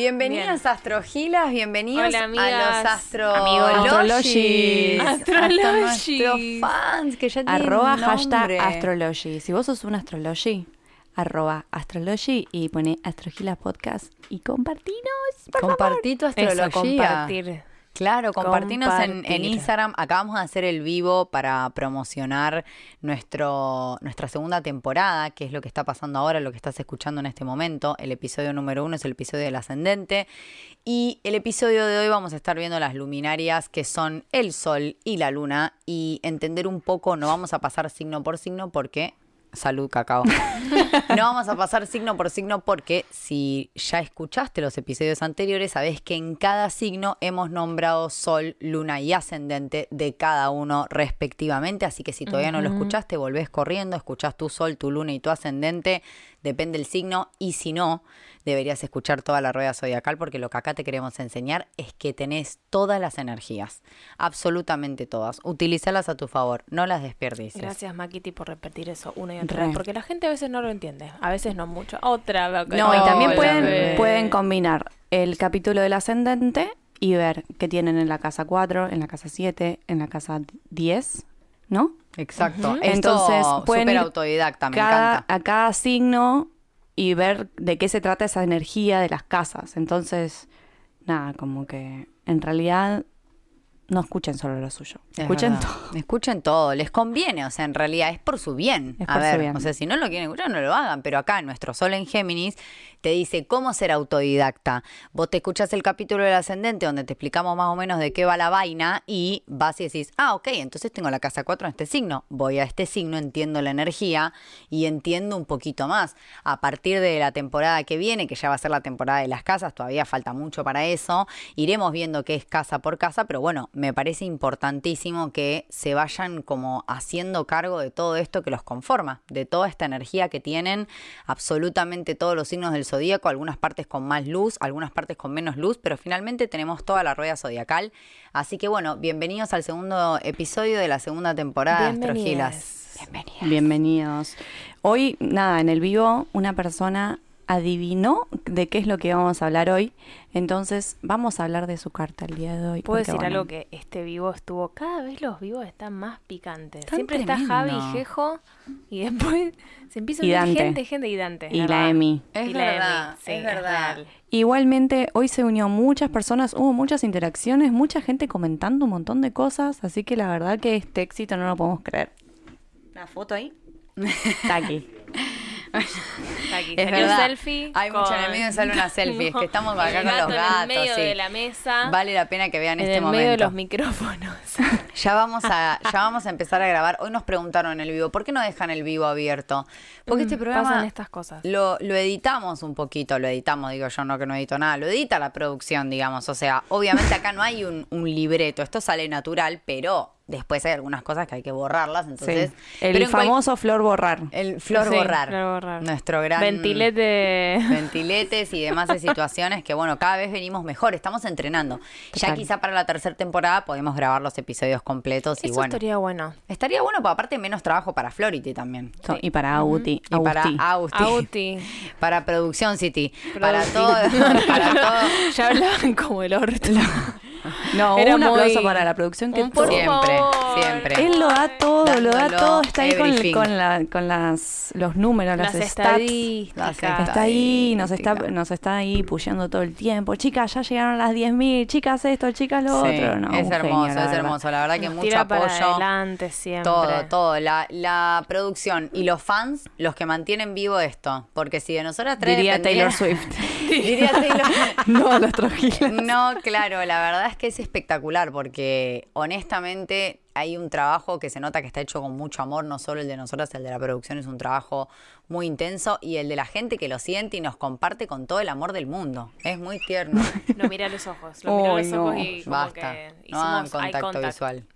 Bienvenidas astrogilas, bienvenidos Hola, a los astro Amigos Astrologis. Astrologis. Hasta nuestros fans que ya tienen Arroba nombre. hashtag astrology. Si vos sos un astrology, arroba astrology y pone astrogila podcast y compartinos. por favor. Compartí tu astrología. Eso, compartir. Claro, compartinos en, en. Instagram. Acabamos de hacer el vivo para promocionar nuestro, nuestra segunda temporada, que es lo que está pasando ahora, lo que estás escuchando en este momento. El episodio número uno es el episodio del ascendente. Y el episodio de hoy vamos a estar viendo las luminarias que son el sol y la luna y entender un poco, no vamos a pasar signo por signo porque... Salud, cacao. No vamos a pasar signo por signo porque si ya escuchaste los episodios anteriores, sabés que en cada signo hemos nombrado sol, luna y ascendente de cada uno respectivamente. Así que si todavía no lo escuchaste, volvés corriendo, escuchás tu sol, tu luna y tu ascendente, depende del signo. Y si no, deberías escuchar toda la rueda zodiacal porque lo que acá te queremos enseñar es que tenés todas las energías, absolutamente todas. Utilízalas a tu favor, no las desperdicies. Gracias, Makiti, por repetir eso una y otra Re. vez. Porque la gente a veces no lo entiende. A veces no mucho. Otra vez. No, y también pueden, pueden combinar el capítulo del ascendente y ver qué tienen en la casa 4, en la casa 7, en la casa 10, ¿no? Exacto. Esto Entonces pueden súper ir autodidacta, me cada, encanta. a cada signo y ver de qué se trata esa energía de las casas. Entonces, nada, como que en realidad no escuchen solo lo suyo. Es Escuchen todo. Escuchen todo, les conviene, o sea, en realidad es por su bien. Es a por su ver, bien. o sea, si no lo quieren escuchar, no lo hagan, pero acá nuestro Sol en Géminis te dice cómo ser autodidacta. Vos te escuchás el capítulo del ascendente donde te explicamos más o menos de qué va la vaina y vas y decís, ah, ok, entonces tengo la casa 4 en este signo. Voy a este signo, entiendo la energía y entiendo un poquito más. A partir de la temporada que viene, que ya va a ser la temporada de las casas, todavía falta mucho para eso, iremos viendo qué es casa por casa, pero bueno, me parece importantísimo que se vayan como haciendo cargo de todo esto que los conforma, de toda esta energía que tienen absolutamente todos los signos del zodíaco, algunas partes con más luz, algunas partes con menos luz, pero finalmente tenemos toda la rueda zodiacal. Así que bueno, bienvenidos al segundo episodio de la segunda temporada de. Astrogilas. Bienvenidas. Bienvenidos. Hoy, nada, en el vivo una persona adivinó de qué es lo que vamos a hablar hoy. Entonces, vamos a hablar de su carta el día de hoy. Puedo decir bueno, algo que este vivo estuvo. Cada vez los vivos están más picantes. Siempre está. Javi y Jejo. Y después se empieza a ver gente, gente y Dante. Y la. Emi. Es Y la verdad, Emi, sí, es verdad. Igualmente, hoy se unió muchas personas, hubo muchas interacciones, mucha gente comentando un montón de cosas, así que la verdad que este éxito no lo podemos creer. ¿La foto ahí? Está aquí. Aquí. Es verdad. selfie. Hay mucho con- enemigo de sale una selfie. Es que estamos El acá con los gato gatos. En el medio sí. de la mesa. Vale la pena que vean en este el momento. medio de los micrófonos. Ya vamos a, ya vamos a empezar a grabar. Hoy nos preguntaron en el vivo, ¿por qué no dejan el vivo abierto? Porque este Mm, programa pasan estas cosas. Lo, lo editamos un poquito, lo editamos, digo yo, no que no edito nada, lo edita la producción, digamos. O sea, obviamente acá no hay un, un libreto, esto sale natural, pero después hay algunas cosas que hay que borrarlas. Entonces, Sí. pero El en cual- famoso flor borrar. el flor Sí, borrar, flor borrar. nuestro gran Ventilete. ventiletes y demás de situaciones que bueno, cada vez venimos mejor, estamos entrenando. Ya quizá para la tercera temporada podemos grabar los episodios completos y Eso bueno. estaría bueno. Estaría bueno, pero aparte menos trabajo para Flority también. So- Y para Auti. Y para Auti. Para Producción City. Para todo. para todo. Ya hablaban como el orto. No, Era un aplauso muy- para la producción que por Siempre, favor. siempre. Él lo da todo, lo da todo, está ahí con, con, la- con las, los números, las, Las stats. estadísticas. Está ahí, nos está, nos está ahí pushando todo el tiempo. Chicas, ya llegaron las 10.000, chicas esto, chicas lo Sí, otro. No, es hermoso, genio, es hermoso. La verdad que Nos mucho tira para apoyo. adelante siempre. Todo, todo. La, la producción y los fans, los que mantienen vivo esto. Porque si de nosotras tres Diría Taylor Swift. Diría Taylor no, los trojilas. No, claro, la verdad es que es espectacular porque honestamente hay un trabajo que se nota que está hecho con mucho amor, no solo el de nosotras, el de la producción es un trabajo muy intenso y el de la gente que lo siente y nos comparte con todo el amor del mundo. Es muy tierno. Lo mira a los ojos. Lo mira a los no. ojos y como Basta. que No hagan hicimos contacto contact. visual.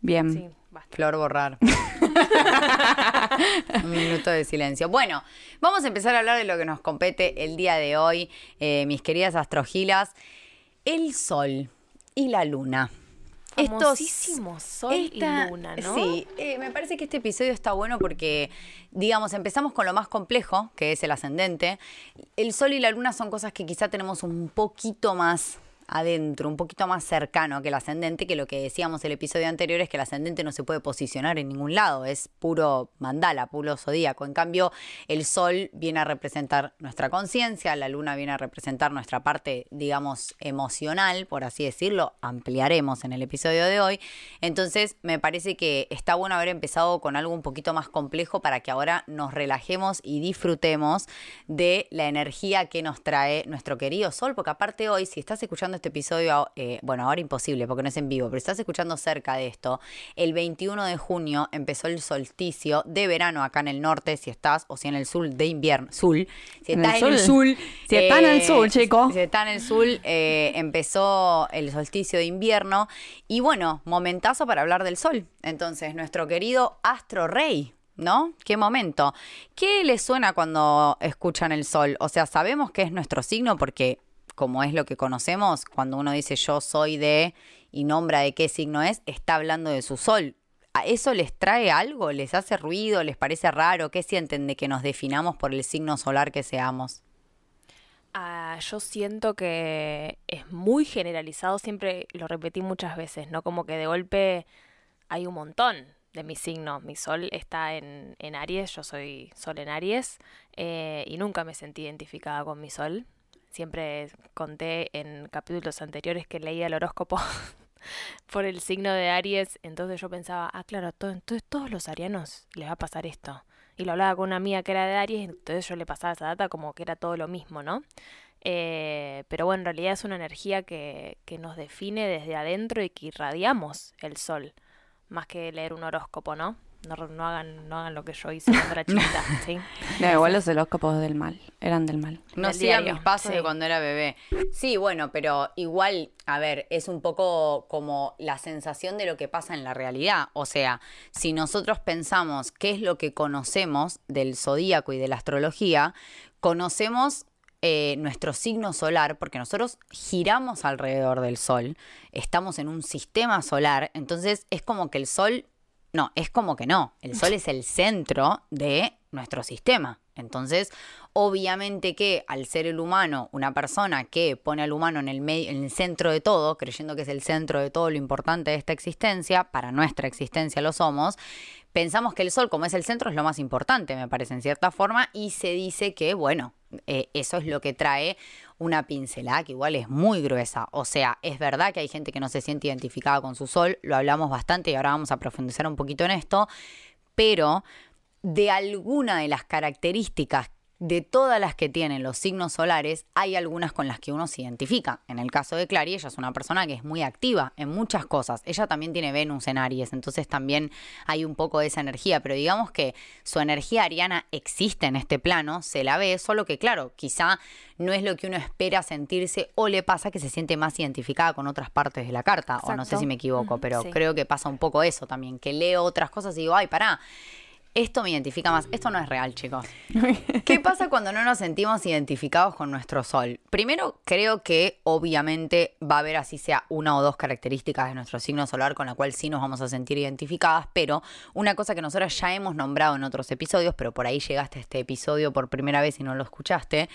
Bien. Sí, basta. Flor borrar. Un minuto de silencio. Bueno, vamos a empezar a hablar de lo que nos compete el día de hoy, eh, mis queridas astrogilas. El sol y la luna. estos- famosísimo Sol esta- y Luna, ¿no? Sí, eh, me parece que este episodio está bueno porque, digamos, empezamos con lo más complejo, que es el ascendente. El Sol y la Luna son cosas que quizá tenemos un poquito más adentro, un poquito más cercano que el ascendente, que lo que decíamos el episodio anterior es que el ascendente no se puede posicionar en ningún lado, es puro mandala, puro zodíaco. En cambio, el sol viene a representar nuestra conciencia, la luna viene a representar nuestra parte, digamos, emocional, por así decirlo, ampliaremos en el episodio de hoy. Entonces, me parece que está bueno haber empezado con algo un poquito más complejo para que ahora nos relajemos y disfrutemos de la energía que nos trae nuestro querido sol, porque aparte hoy, si estás escuchando este episodio, eh, bueno, ahora imposible porque no es en vivo, pero si estás escuchando cerca de esto, el 21 de junio empezó el solsticio de verano acá en el norte, si estás, o si en el sur de invierno, sur, si estás en el sur. Si está en el sur, chico. si está en el sur, eh, empezó el solsticio de invierno y bueno, momentazo para hablar del sol. Entonces, nuestro querido astro rey. ¿No? ¿Qué momento? ¿Qué les suena cuando escuchan el sol? O sea, sabemos que es nuestro signo porque como es lo que conocemos, cuando uno dice yo soy de y nombra de qué signo es, está hablando de su sol. ¿A eso les trae algo? ¿Les hace ruido? ¿Les parece raro? ¿Qué sienten de que nos definamos por el signo solar que seamos? Ah, yo siento que es muy generalizado, siempre lo repetí muchas veces, ¿no? Como que de golpe hay un montón de mi signo. Mi sol está en, en Aries, yo soy sol en Aries, eh, y nunca me sentí identificada con mi sol. Siempre conté en capítulos anteriores que leía el horóscopo por el signo de Aries, entonces yo pensaba, ah, claro, to- entonces todos los arianos les va a pasar esto. Y lo hablaba con una amiga que era de Aries, entonces yo le pasaba esa data como que era todo lo mismo, ¿no? Eh, pero bueno, en realidad es una energía que, que nos define desde adentro y que irradiamos el sol, más que leer un horóscopo, ¿no? No, no hagan, no hagan lo que yo hice cuando era chiquita, ¿sí? No, igual los horóscopos del mal. Eran del mal. No sigan mis pasos de cuando era bebé. Sí, bueno, pero igual, a ver, es un poco como la sensación de lo que pasa en la realidad. O sea, si nosotros pensamos qué es lo que conocemos del zodíaco y de la astrología, conocemos eh, nuestro signo solar, porque nosotros giramos alrededor del sol, estamos en un sistema solar, entonces es como que el sol no, es como que no. El Sol es el centro de nuestro sistema. Entonces, obviamente que al ser el humano una persona que pone al humano en el, medio, en el centro de todo, creyendo que es el centro de todo lo importante de esta existencia, para nuestra existencia lo somos, pensamos que el Sol, como es el centro, es lo más importante, me parece, en cierta forma, y se dice que, bueno, eh, eso es lo que trae una pincelada que igual es muy gruesa. O sea, es verdad que hay gente que no se siente identificada con su sol, lo hablamos bastante y ahora vamos a profundizar un poquito en esto, pero de alguna de las características de todas las que tienen los signos solares, hay algunas con las que uno se identifica. En el caso de Clary, ella es una persona que es muy activa en muchas cosas. Ella también tiene Venus en Aries, entonces también hay un poco de esa energía, pero digamos que su energía ariana existe en este plano, se la ve, solo que claro, quizá no es lo que uno espera sentirse o le pasa que se siente más identificada con otras partes de la carta, o no sé si me equivoco, pero sí. creo que pasa un poco eso también, que leo otras cosas y digo, ay, pará. Esto me identifica más. Esto no es real, chicos. ¿Qué pasa cuando no nos sentimos identificados con nuestro sol? Primero, creo que obviamente va a haber así sea una o dos características de nuestro signo solar con la cual sí nos vamos a sentir identificadas, pero una cosa que nosotros ya hemos nombrado en otros episodios, pero por ahí llegaste a este episodio por primera vez y no lo escuchaste,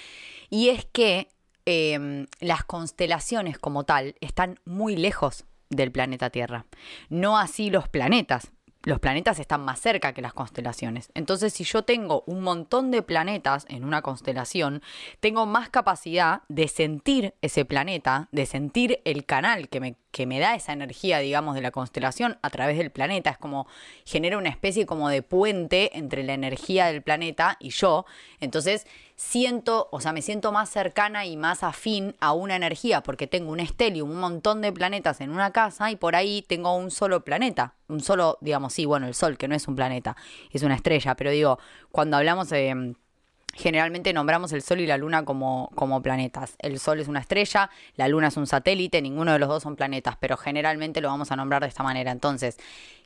y es que eh, las constelaciones como tal están muy lejos del planeta Tierra. No así los planetas. Los planetas están más cerca que las constelaciones. Entonces, si yo tengo un montón de planetas en una constelación, tengo más capacidad de sentir ese planeta, de sentir el canal que me, que me da esa energía, digamos, de la constelación a través del planeta. Es como genera una especie como de puente entre la energía del planeta y yo. Entonces, siento, o sea, me siento más cercana y más afín a una energía porque tengo un estelium, un montón de planetas en una casa y por ahí tengo un solo planeta, un solo, digamos, sí, bueno, el Sol, que no es un planeta, es una estrella, pero digo, cuando hablamos de... Generalmente nombramos el Sol y la Luna como, como planetas. El Sol es una estrella, la Luna es un satélite, ninguno de los dos son planetas, pero generalmente lo vamos a nombrar de esta manera. Entonces,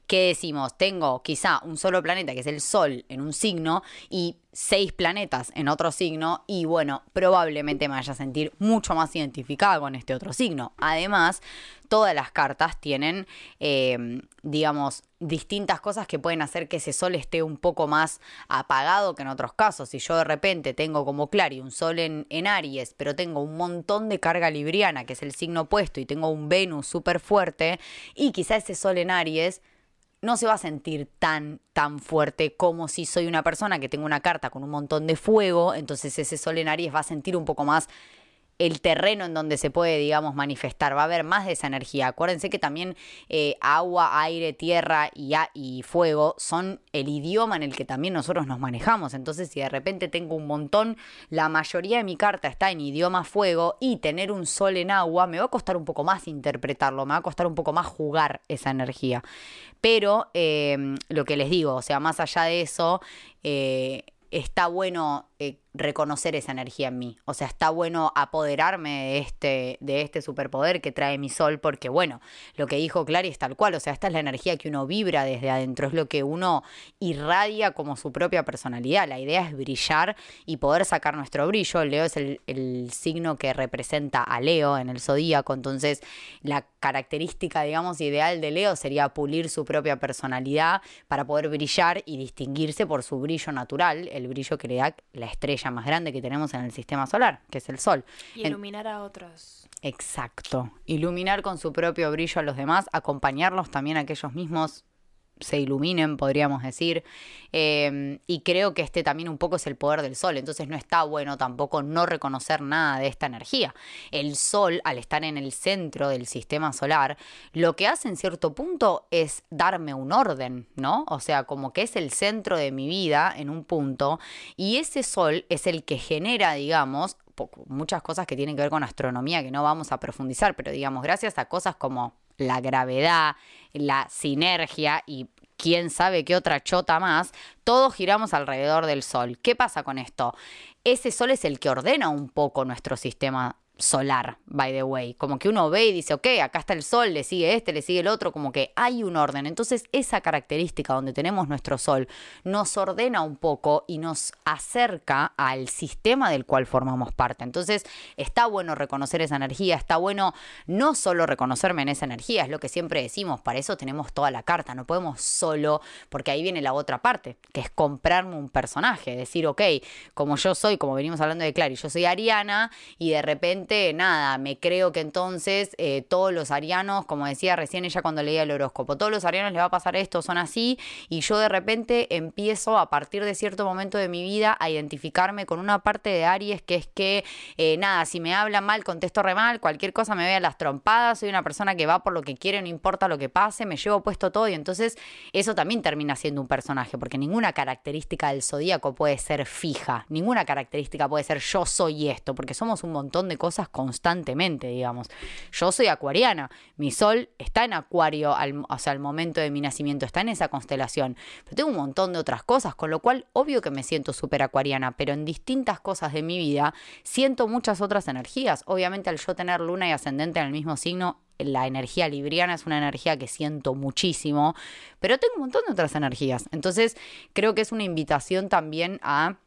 ¿qué decimos? Tengo quizá un solo planeta, que es el Sol, en un signo, y seis planetas en otro signo, y bueno, probablemente me vaya a sentir mucho más identificada con este otro signo. Además, todas las cartas tienen, eh, digamos, distintas cosas que pueden hacer que ese sol esté un poco más apagado que en otros casos. Si yo de repente tengo como Clary un sol en, en Aries, pero tengo un montón de carga libriana, que es el signo opuesto, y tengo un Venus súper fuerte, y quizá ese sol en Aries no se va a sentir tan, tan fuerte como si soy una persona que tengo una carta con un montón de fuego, entonces ese sol en Aries va a sentir un poco más el terreno en donde se puede, digamos, manifestar. Va a haber más de esa energía. Acuérdense que también eh, agua, aire, tierra y, fuego son el idioma en el que también nosotros nos manejamos. Entonces, si de repente tengo un montón, la mayoría de mi carta está en idioma fuego y tener un sol en agua, me va a costar un poco más interpretarlo, me va a costar un poco más jugar esa energía. Pero eh, lo que les digo, o sea, más allá de eso, eh, está bueno eh, reconocer esa energía en mí. O sea, está bueno apoderarme de este, de este superpoder que trae mi sol, porque bueno, lo que dijo Clary es tal cual. O sea, esta es la energía que uno vibra desde adentro, es lo que uno irradia como su propia personalidad. La idea es brillar y poder sacar nuestro brillo. Leo es el, el signo que representa a Leo en el zodíaco, entonces la característica, digamos, ideal de Leo sería pulir su propia personalidad para poder brillar y distinguirse por su brillo natural, el brillo que le da la estrella más grande que tenemos en el sistema solar, que es el Sol. Y iluminar a otros. Exacto. Iluminar con su propio brillo a los demás, acompañarlos también a aquellos mismos se iluminen, podríamos decir. Eh, y creo que este también un poco es el poder del sol, entonces no está bueno tampoco no reconocer nada de esta energía. El sol, al estar en el centro del sistema solar, lo que hace en cierto punto es darme un orden, ¿no? O sea, como que es el centro de mi vida en un punto, y ese sol es el que genera, digamos, muchas cosas que tienen que ver con astronomía que no vamos a profundizar, pero digamos, gracias a cosas como la gravedad, la sinergia y quién sabe qué otra chota más, todos giramos alrededor del Sol. ¿Qué pasa con esto? Ese Sol es el que ordena un poco nuestro sistema solar, by the way. Como que uno ve y dice, ok, acá está el sol, le sigue este, le sigue el otro, como que hay un orden. Entonces esa característica donde tenemos nuestro sol nos ordena un poco y nos acerca al sistema del cual formamos parte. Entonces está bueno reconocer esa energía, está bueno no solo reconocerme en esa energía, es lo que siempre decimos, para eso tenemos toda la carta, no podemos solo, porque ahí viene la otra parte, que es comprarme un personaje, decir, ok, como yo soy, como venimos hablando de Clary, yo soy Ariana y de repente nada, me creo que entonces eh, todos los arianos, como decía recién ella cuando leía el horóscopo, todos los arianos les va a pasar esto, son así, y yo de repente empiezo a partir de cierto momento de mi vida a identificarme con una parte de Aries que es que, eh, nada, si me hablan mal, contesto re mal, cualquier cosa me vea las trompadas, soy una persona que va por lo que quiere, no importa lo que pase, me llevo puesto todo, y entonces eso también termina siendo un personaje, porque ninguna característica del zodíaco puede ser fija, ninguna característica puede ser yo soy esto, porque somos un montón de cosas constantemente, digamos. Yo soy acuariana, mi sol está en acuario, al, o sea, al momento de mi nacimiento, está en esa constelación, pero tengo un montón de otras cosas, con lo cual obvio que me siento súper acuariana, pero en distintas cosas de mi vida siento muchas otras energías. Obviamente al yo tener luna y ascendente en el mismo signo, la energía libriana es una energía que siento muchísimo, pero tengo un montón de otras energías. Entonces, creo que es una invitación también a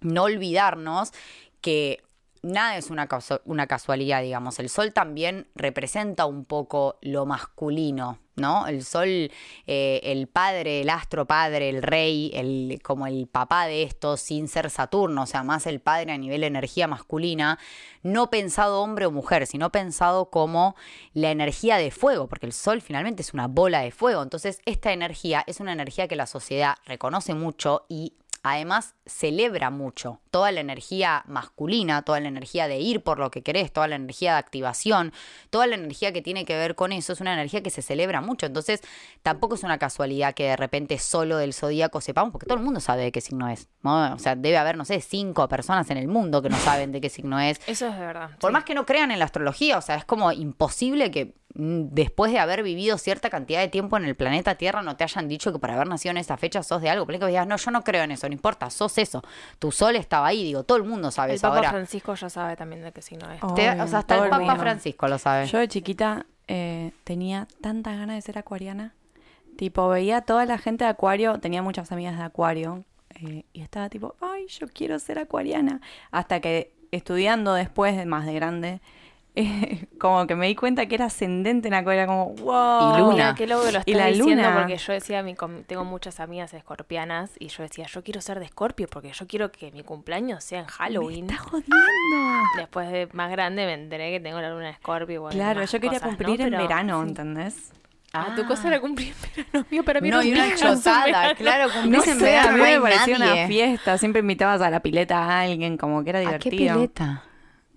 no olvidarnos que nada es una, una casualidad, digamos. El sol también representa un poco lo masculino, ¿no? El sol, eh, el padre, el astro padre, el rey, el, como el papá de esto, sin ser Saturno, o sea, más el padre a nivel energía masculina, no pensado hombre o mujer, sino pensado como la energía de fuego, porque el sol finalmente es una bola de fuego. Entonces, esta energía es una energía que la sociedad reconoce mucho y además celebra mucho toda la energía masculina, toda la energía de ir por lo que querés, toda la energía de activación, toda la energía que tiene que ver con eso, es una energía que se celebra mucho. Entonces, tampoco es una casualidad que de repente solo del zodíaco sepamos, porque todo el mundo sabe de qué signo es. O sea, debe haber, no sé, cinco personas en el mundo que no saben de qué signo es. Eso es verdad. Por más que no crean en la astrología, o sea, es como imposible que mm, después de haber vivido cierta cantidad de tiempo en el planeta Tierra no te hayan dicho que por haber nacido en esa fecha sos de algo. Porque digas, no, yo no creo en eso, no importa, sos eso. Tu sol estaba ahí, digo, todo el mundo sabe el eso. Papa Ahora, Francisco ya sabe también de qué signo es. Oh. o sea, hasta el Papa. Francisco lo sabe. Yo de chiquita eh, tenía tantas ganas de ser acuariana. Tipo, veía a toda la gente de acuario, tenía muchas amigas de acuario. eh, y estaba tipo, ay, yo quiero ser acuariana. Hasta que estudiando después, de más de grande, eh, como que me di cuenta que era ascendente en Acuario, era como, wow. Y Luna. Mira, qué loco que lo Y estás la diciendo luna. porque yo decía, mi tengo muchas amigas escorpianas y yo decía, yo quiero ser de escorpio porque yo quiero que mi cumpleaños sea en Halloween. Me está jodiendo. Después de más grande me enteré que tengo la luna de escorpio. y bueno, Claro, yo quería cosas, ¿no? cumplir en Pero- verano. ¿entendés? Ah, tu cosa era cumplir en verano mío, para mí No, era y un una chotada, verano. claro, No en sé, verano, a mí me parecía una fiesta. Siempre invitabas a la pileta a alguien, como que era ¿A qué divertido.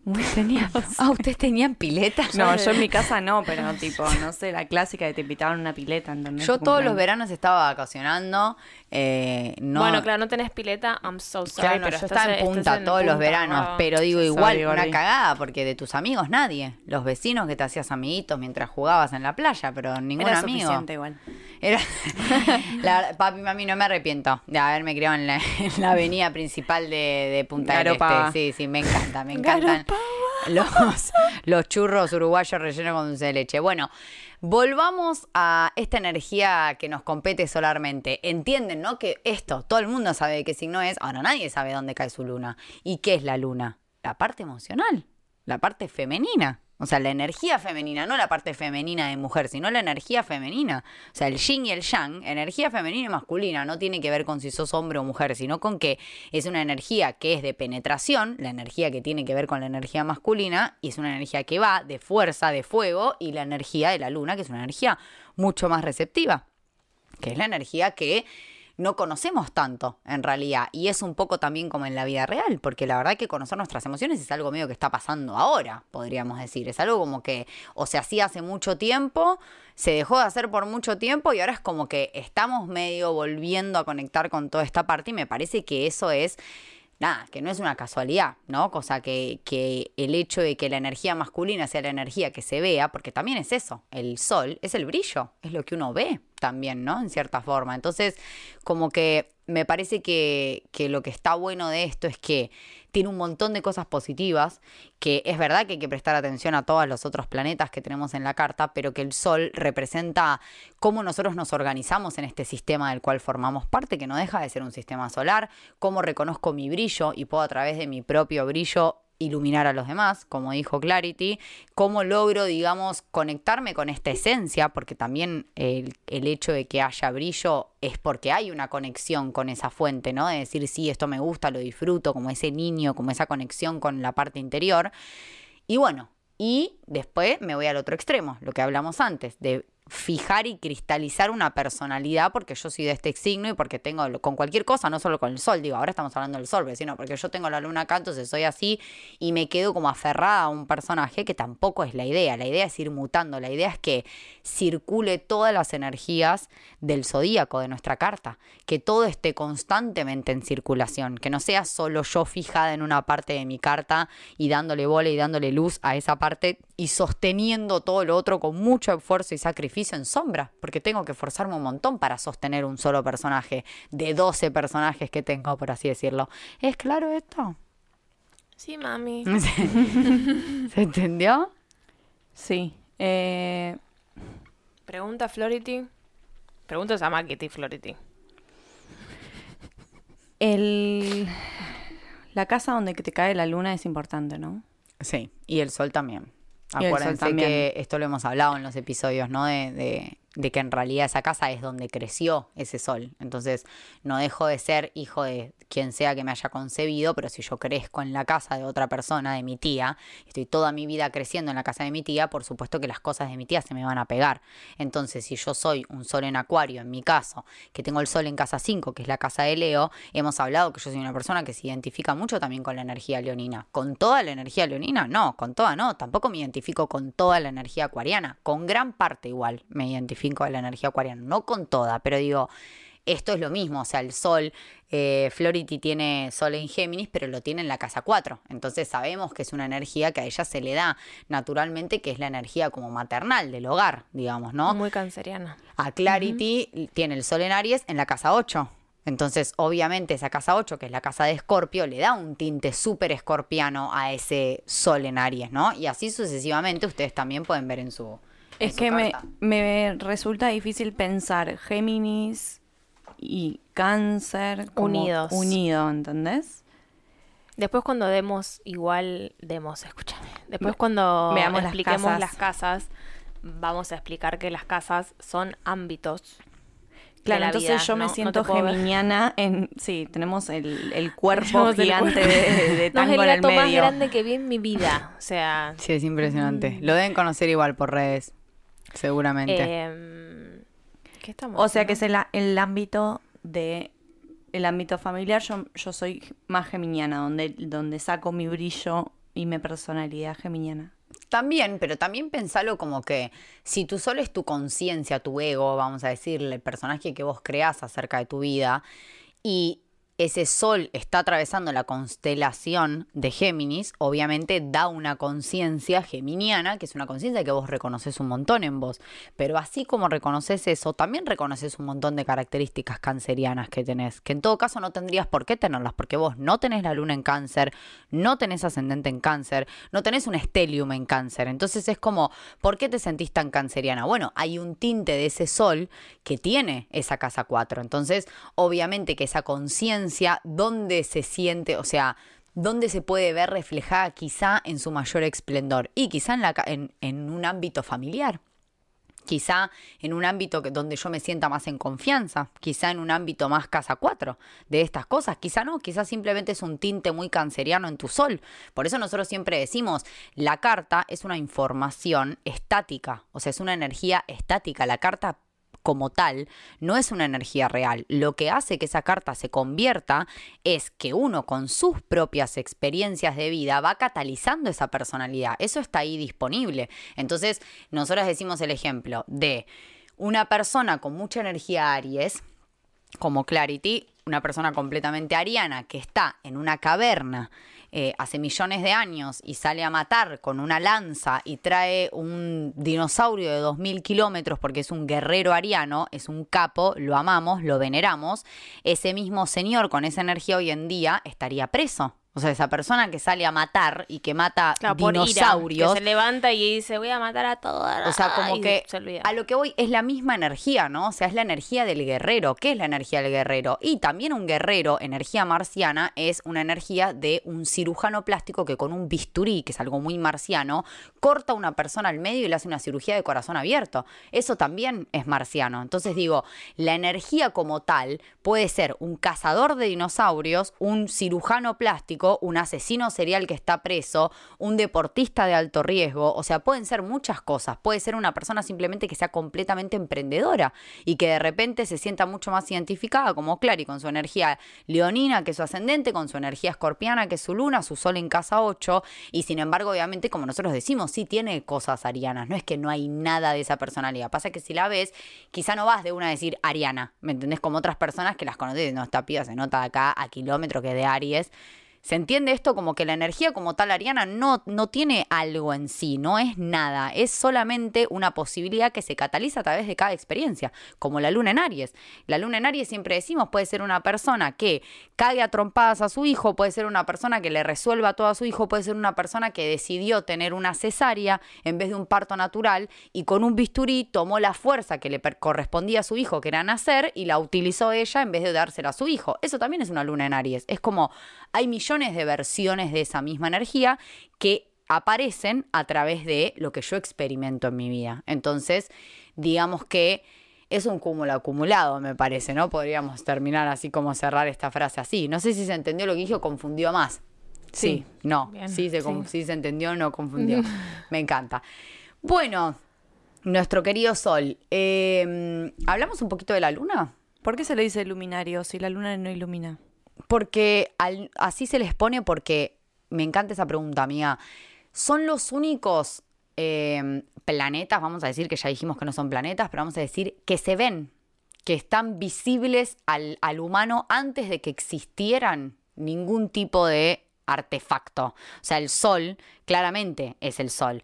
Pileta? Tenía- Ah, ¿ustedes tenían pileta? No, yo en mi casa no, pero tipo, no sé, la clásica de te invitaban a una pileta, ¿entendés? Yo todos los veranos estaba vacacionando. eh, no, Bueno, claro, no tenés pileta, I'm so sorry, Claro, no, pero yo estás estaba en punta en todos los punta, veranos, pero digo Sorry, igual una Gordi. cagada, porque de tus amigos nadie. Los vecinos que te hacías amiguitos mientras jugabas en la playa, pero ningún Era amigo. suficiente igual. Era, la, papi, mami, no me arrepiento de haberme criado en la, en la avenida principal de, de Punta del. Este. Sí, sí, me encanta, me encantan los, churros uruguayos rellenos con dulce de leche. Bueno, volvamos a esta energía que nos compete solarmente. Entienden, ¿no? Que esto, todo el mundo sabe qué signo es, ahora nadie sabe dónde cae su luna. ¿Y qué es la luna? La parte emocional, la parte femenina. O sea, la energía femenina, no la parte femenina de mujer, sino la energía femenina. O sea, el yin y el yang, energía femenina y masculina, no tiene que ver con si sos hombre o mujer, sino con que es una energía que es de penetración, la energía que tiene que ver con la energía masculina, y es una energía que va de fuerza, de fuego, y la energía de la luna, que es una energía mucho más receptiva que es la energía que no conocemos tanto en realidad. Y es un poco también como en la vida real, porque la verdad que conocer nuestras emociones es algo medio que está pasando ahora, podríamos decir, es algo como que o se hacía hace mucho tiempo, se dejó de hacer por mucho tiempo y ahora es como que estamos medio volviendo a conectar con toda esta parte y me parece que eso es nada, que no es una casualidad, ¿no? Cosa que, que el hecho de que la energía masculina sea la energía que se vea, porque también es eso, el sol es el brillo, es lo que uno ve también, ¿no? En cierta forma. Entonces, como que me parece que, que lo que está bueno de esto es que tiene un montón de cosas positivas, que es verdad que hay que prestar atención a todos los otros planetas que tenemos en la carta, pero que el Sol representa cómo nosotros nos organizamos en este sistema del cual formamos parte, que no deja de ser un sistema solar, cómo reconozco mi brillo y puedo a través de mi propio brillo iluminar a los demás, como dijo Clarity, cómo logro, digamos, conectarme con esta esencia, porque también el, el, hecho de que haya brillo es porque hay una conexión con esa fuente, ¿no? De decir, sí, esto me gusta, lo disfruto, como ese niño, como esa conexión con la parte interior. Y bueno, y después me voy al otro extremo, lo que hablamos antes, de fijar y cristalizar una personalidad porque yo soy de este signo y porque tengo con cualquier cosa, no solo con el sol, digo, ahora estamos hablando del sol, sino porque yo tengo la luna acá, entonces soy así y me quedo como aferrada a un personaje que tampoco es la idea, la idea es ir mutando, la idea es que circule todas las energías del zodíaco de nuestra carta, que todo esté constantemente en circulación, que no sea solo yo fijada en una parte de mi carta y dándole bola y dándole luz a esa parte y sosteniendo todo lo otro con mucho esfuerzo y sacrificio en sombra, porque tengo que forzarme un montón para sostener un solo personaje de 12 personajes que tengo, por así decirlo. ¿Es claro esto? Sí, mami. ¿Se entendió? Sí. Eh, Pregunta Flority. Preguntas a Makiti, Flority. el... La casa donde te cae la luna es importante, ¿no? Sí, y el sol también. Acuérdense también. que esto lo hemos hablado en los episodios, ¿no? De, de, de que en realidad esa casa es donde creció ese sol. Entonces, no dejo de ser hijo de quien sea que me haya concebido, pero si yo crezco en la casa de otra persona, de mi tía, estoy toda mi vida creciendo en la casa de mi tía, por supuesto que las cosas de mi tía se me van a pegar. Entonces, si yo soy un sol en acuario, en mi caso, que tengo el sol en casa 5, que es la casa de Leo, hemos hablado que yo soy una persona que se identifica mucho también con la energía leonina. ¿Con toda la energía leonina? No, con toda no. Tampoco me identifico con toda la energía acuariana. Con gran parte igual me identifico de la energía acuariana. No con toda, pero digo, esto es lo mismo. O sea, el sol, eh, Flority tiene sol en Géminis, pero lo tiene en la casa 4. Entonces sabemos que es una energía que a ella se le da naturalmente, que es la energía como maternal del hogar, digamos, ¿no? Muy canceriana. A Clarity tiene el sol en Aries en la casa 8. Entonces, obviamente, esa casa 8, que es la casa de Escorpio, le da un tinte súper escorpiano a ese sol en Aries, ¿no? Y así sucesivamente ustedes también pueden ver en su. Es que me, me resulta difícil pensar Géminis y Cáncer como Unidos. unido, ¿entendés? Después cuando demos, igual demos, escúchame. Después cuando Veamos las expliquemos casas. las casas, vamos a explicar que las casas son ámbitos. de Claro, la entonces vida, yo me ¿no? No siento ver. geminiana en... Sí, tenemos el, el cuerpo Tenemos el gigante cuerpo. de, de No es tango el en el gato más grande que vi en mi vida. O sea, Sí, es impresionante. Lo deben conocer igual por redes, seguramente. em, ¿qué estamos O sea que es el, el ámbito de... El ámbito familiar, yo, yo soy más geminiana, donde, donde saco mi brillo y mi personalidad geminiana. También, pero también pensalo como que si tu sol es tu conciencia, tu ego, vamos a decirle, el personaje que vos creás acerca de tu vida, y ese sol está atravesando la constelación de Géminis, obviamente da una conciencia geminiana, que es una conciencia que vos reconoces un montón en vos. Pero así como reconoces eso, también reconoces un montón de características cancerianas que tenés, que en todo caso no tendrías por qué tenerlas, porque vos no tenés la luna en cáncer, no tenés ascendente en cáncer, no tenés un estelium en cáncer. Entonces es como, ¿por qué te sentís tan canceriana? Bueno, hay un tinte de ese sol que tiene esa casa 4. Entonces, obviamente que esa conciencia, ¿dónde se siente? O sea, ¿dónde se puede ver reflejada quizá en su mayor esplendor? Y quizá en, la, en, en un ámbito familiar. Quizá en un ámbito que- donde yo me sienta más en confianza, quizá en un ámbito más casa 4 de estas cosas, quizá no, quizá simplemente es un tinte muy canceriano en tu sol. Por eso nosotros siempre decimos, la carta es una información estática, o sea, es una energía estática, la carta como tal no es una energía real. Lo que hace que esa carta se convierta es que uno con sus propias experiencias de vida va catalizando esa personalidad. Eso está ahí disponible. Entonces, nosotros decimos el ejemplo de una persona con mucha energía Aries, como Clarity, una persona completamente ariana que está en una caverna eh, hace millones de años y sale a matar con una lanza y trae un dinosaurio de 2.000 kilómetros porque es un guerrero ariano, es un capo, lo amamos, lo veneramos, ese mismo señor con esa energía hoy en día estaría preso. O sea, esa persona que sale a matar y que mata Claro, por ira, dinosaurios. que se levanta y dice, voy a matar a todos. O sea, como que se a lo que voy es la misma energía, ¿no? O sea, es la energía del guerrero. ¿Qué es la energía del guerrero? Y también un guerrero, energía marciana, es una energía de un cirujano plástico que con un bisturí, que es algo muy marciano, corta a una persona al medio y le hace una cirugía de corazón abierto. Eso también es marciano. Entonces digo, la energía como tal puede ser un cazador de dinosaurios, un cirujano plástico, un asesino serial que está preso, un deportista de alto riesgo, o sea, pueden ser muchas cosas. Puede ser una persona simplemente que sea completamente emprendedora y que de repente se sienta mucho más identificada como Clary con su energía leonina, que es su ascendente, con su energía escorpiana, que es su luna, su sol en casa 8, y sin embargo, obviamente, como nosotros decimos, sí tiene cosas arianas, no es que no hay nada de esa personalidad. Pasa que si la ves, quizá no vas de una a decir ariana, ¿me entendés? Como otras personas que las conoces, no, esta piba se nota acá a kilómetro que de Aries. ¿Se entiende esto como que la energía como tal ariana no, no tiene algo en sí, no es nada, es solamente una posibilidad que se cataliza a través de cada experiencia, como la luna en Aries. La luna en Aries siempre decimos puede ser una persona que cague a trompadas a su hijo, puede ser una persona que le resuelva todo a su hijo, puede ser una persona que decidió tener una cesárea en vez de un parto natural y con un bisturí tomó la fuerza que le correspondía a su hijo, que era nacer, y la utilizó ella en vez de dársela a su hijo. Eso también es una luna en Aries. Es como hay millones de versiones de esa misma energía que aparecen a través de lo que yo experimento en mi vida. Entonces, digamos que es un cúmulo acumulado, me parece, ¿no? Podríamos terminar así como cerrar esta frase así. No sé si se entendió lo que dije o confundió más. Sí, no, Bien, sí, se, sí se entendió, no confundió. me encanta. Bueno, nuestro querido Sol, eh, ¿hablamos un poquito de la luna? ¿Por qué se le dice luminario si la luna no ilumina? Porque así se les pone porque me encanta esa pregunta, amiga. ¿Son los únicos eh, planetas, vamos a decir que ya dijimos que no son planetas, pero vamos a decir que se ven, que están visibles al, al humano antes de que existieran ningún tipo de artefacto? O sea, el sol claramente es el sol.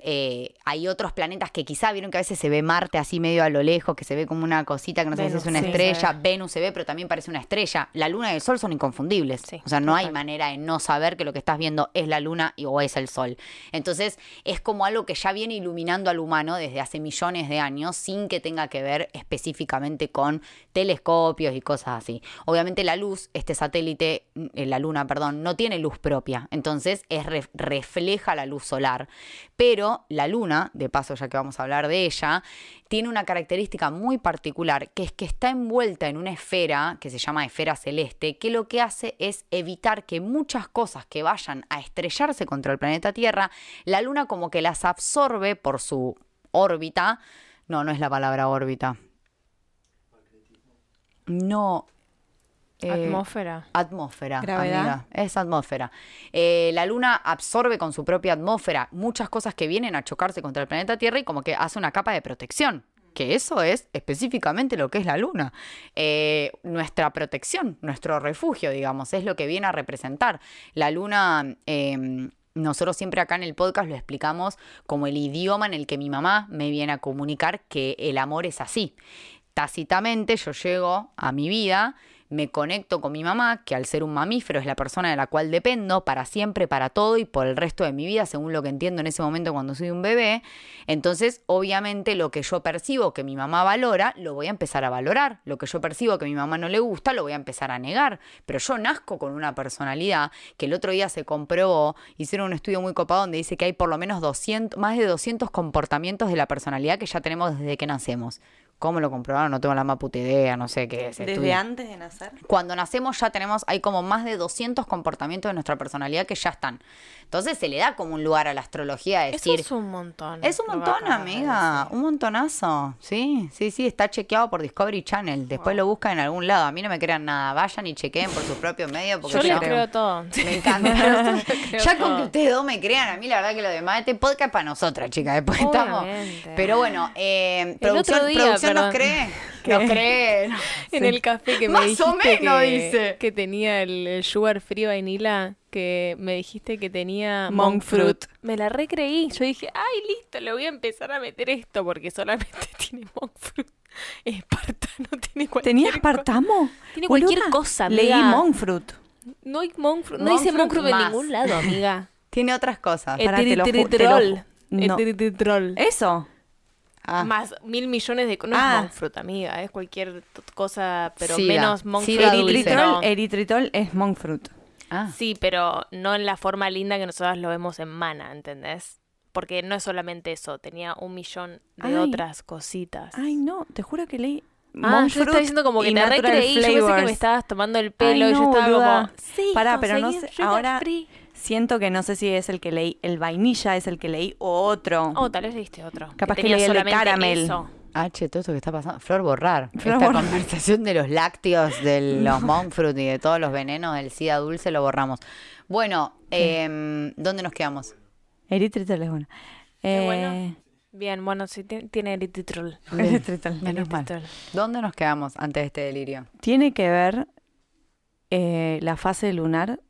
Eh, hay otros planetas que quizá vieron que a veces se ve Marte así medio a lo lejos, que se ve como una cosita que no sé si Venus, es una sí, estrella, se. Venus se ve, pero también parece una estrella. La luna y el sol son inconfundibles. Sí, o sea, no hay manera de no saber que lo que estás viendo es la luna y- o es el sol. Entonces, es como algo que ya viene iluminando al humano desde hace millones de años sin que tenga que ver específicamente con telescopios y cosas así. Obviamente la luz, este satélite, eh, la luna, perdón, no tiene luz propia, entonces es re- refleja la luz solar. Pero la luna, de paso ya que vamos a hablar de ella, tiene una característica muy particular, que es que está envuelta en una esfera que se llama esfera celeste, que lo que hace es evitar que muchas cosas que vayan a estrellarse contra el planeta Tierra, la luna como que las absorbe por su órbita. No, no es la palabra órbita. No. Eh, Atmósfera. Atmósfera. Gravedad. amiga, es atmósfera. Eh, la Luna absorbe con su propia atmósfera muchas cosas que vienen a chocarse contra el planeta Tierra y como que hace una capa de protección. Que eso es específicamente lo que es la Luna. Eh, nuestra protección, nuestro refugio, digamos, es lo que viene a representar. La Luna. eh, nosotros siempre acá en el podcast lo explicamos como el idioma en el que mi mamá me viene a comunicar que el amor es así tácitamente yo llego a mi vida, me conecto con mi mamá, que al ser un mamífero es la persona de la cual dependo para siempre, para todo y por el resto de mi vida, según lo que entiendo en ese momento cuando soy un bebé. Entonces, obviamente, lo que yo percibo que mi mamá valora, lo voy a empezar a valorar. Lo que yo percibo que mi mamá no le gusta, lo voy a empezar a negar. Pero yo nazco con una personalidad que el otro día se comprobó, hicieron un estudio muy copado donde dice que hay por lo menos 200, más de 200 comportamientos de la personalidad que ya tenemos desde que nacemos. ¿Cómo lo comprobaron? No tengo la más puta idea, no sé qué es. Desde estudio. antes de nacer. Cuando nacemos ya tenemos, hay como más de 200 comportamientos de nuestra personalidad que ya están. Entonces se le da como un lugar a la astrología de Eso decir... es un montón. Es un montón, amiga, un montonazo. Sí, sí, sí, está chequeado por Discovery Channel. Después lo buscan en algún lado. A mí no me crean nada. Vayan y chequeen por sus propios medios. Porque Yo yo le creo todo. me encanta. creo ya con que ustedes dos me crean, a mí la verdad que lo demás, este podcast es para nosotras, chicas. Después estamos. Pero bueno, eh, producción, día, producción nos cree. ¿Qué? Nos cree. En Sí. el café que me Más dijiste o menos, que, dice. que tenía el, sugar free vanilla, que me dijiste que tenía Monk fruit. Me la recreí. Yo dije, ay, listo, le voy a empezar a meter esto porque solamente tiene monk fruit. Espartano tiene cualquier ¿Tenía aspartamo? Tiene cualquier Boluda, cosa, Leí amiga. monk fruit. No hay monk fruit. No dice monk fruit en ningún lado, amiga. Tiene otras cosas. Te lo ju- te lo no. Eso. Ah, Más mil millones de... No Ah. es monk fruit, amiga. Es cualquier cosa, pero Sida. menos monk Sida fruit. dulce. Eritritol, No. eritritol es monk fruit. ah. Sí, pero no en la forma linda que nosotros lo vemos en Mana, ¿entendés? Porque no es solamente eso, tenía un millón de Ay. otras cositas. Ay, no, te juro que leí Ah, monk yo estaba diciendo como que te recreí, yo pensé que me estabas tomando el Ay, pelo y yo no, estaba boluda. como, sí, Pará, pero no sé, ahora free. Siento que no sé si es el que leí, el vainilla es el que leí o otro. Oh, tal vez leíste otro. Capaz que tenía leí el de solamente caramel. eso. Ah, che, todo esto que está pasando. Flor borrar. Flor Esta borrar. conversación de los lácteos, de los monk fruit y de todos los venenos del SIDA dulce lo borramos. Bueno, em, ¿dónde nos quedamos? Eritritol es bueno. Eh, bueno. Bien, bueno, sí ti- tiene eritritol. eritritol. Menos mal. ¿Dónde nos quedamos antes de este delirio? Tiene que ver eh, la fase lunar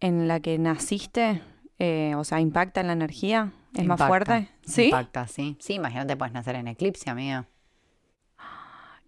en la que naciste, eh, o sea, impacta en la energía, es más fuerte. ¿Sí? Impacta, sí. Sí, imagínate, puedes nacer en eclipse, amiga.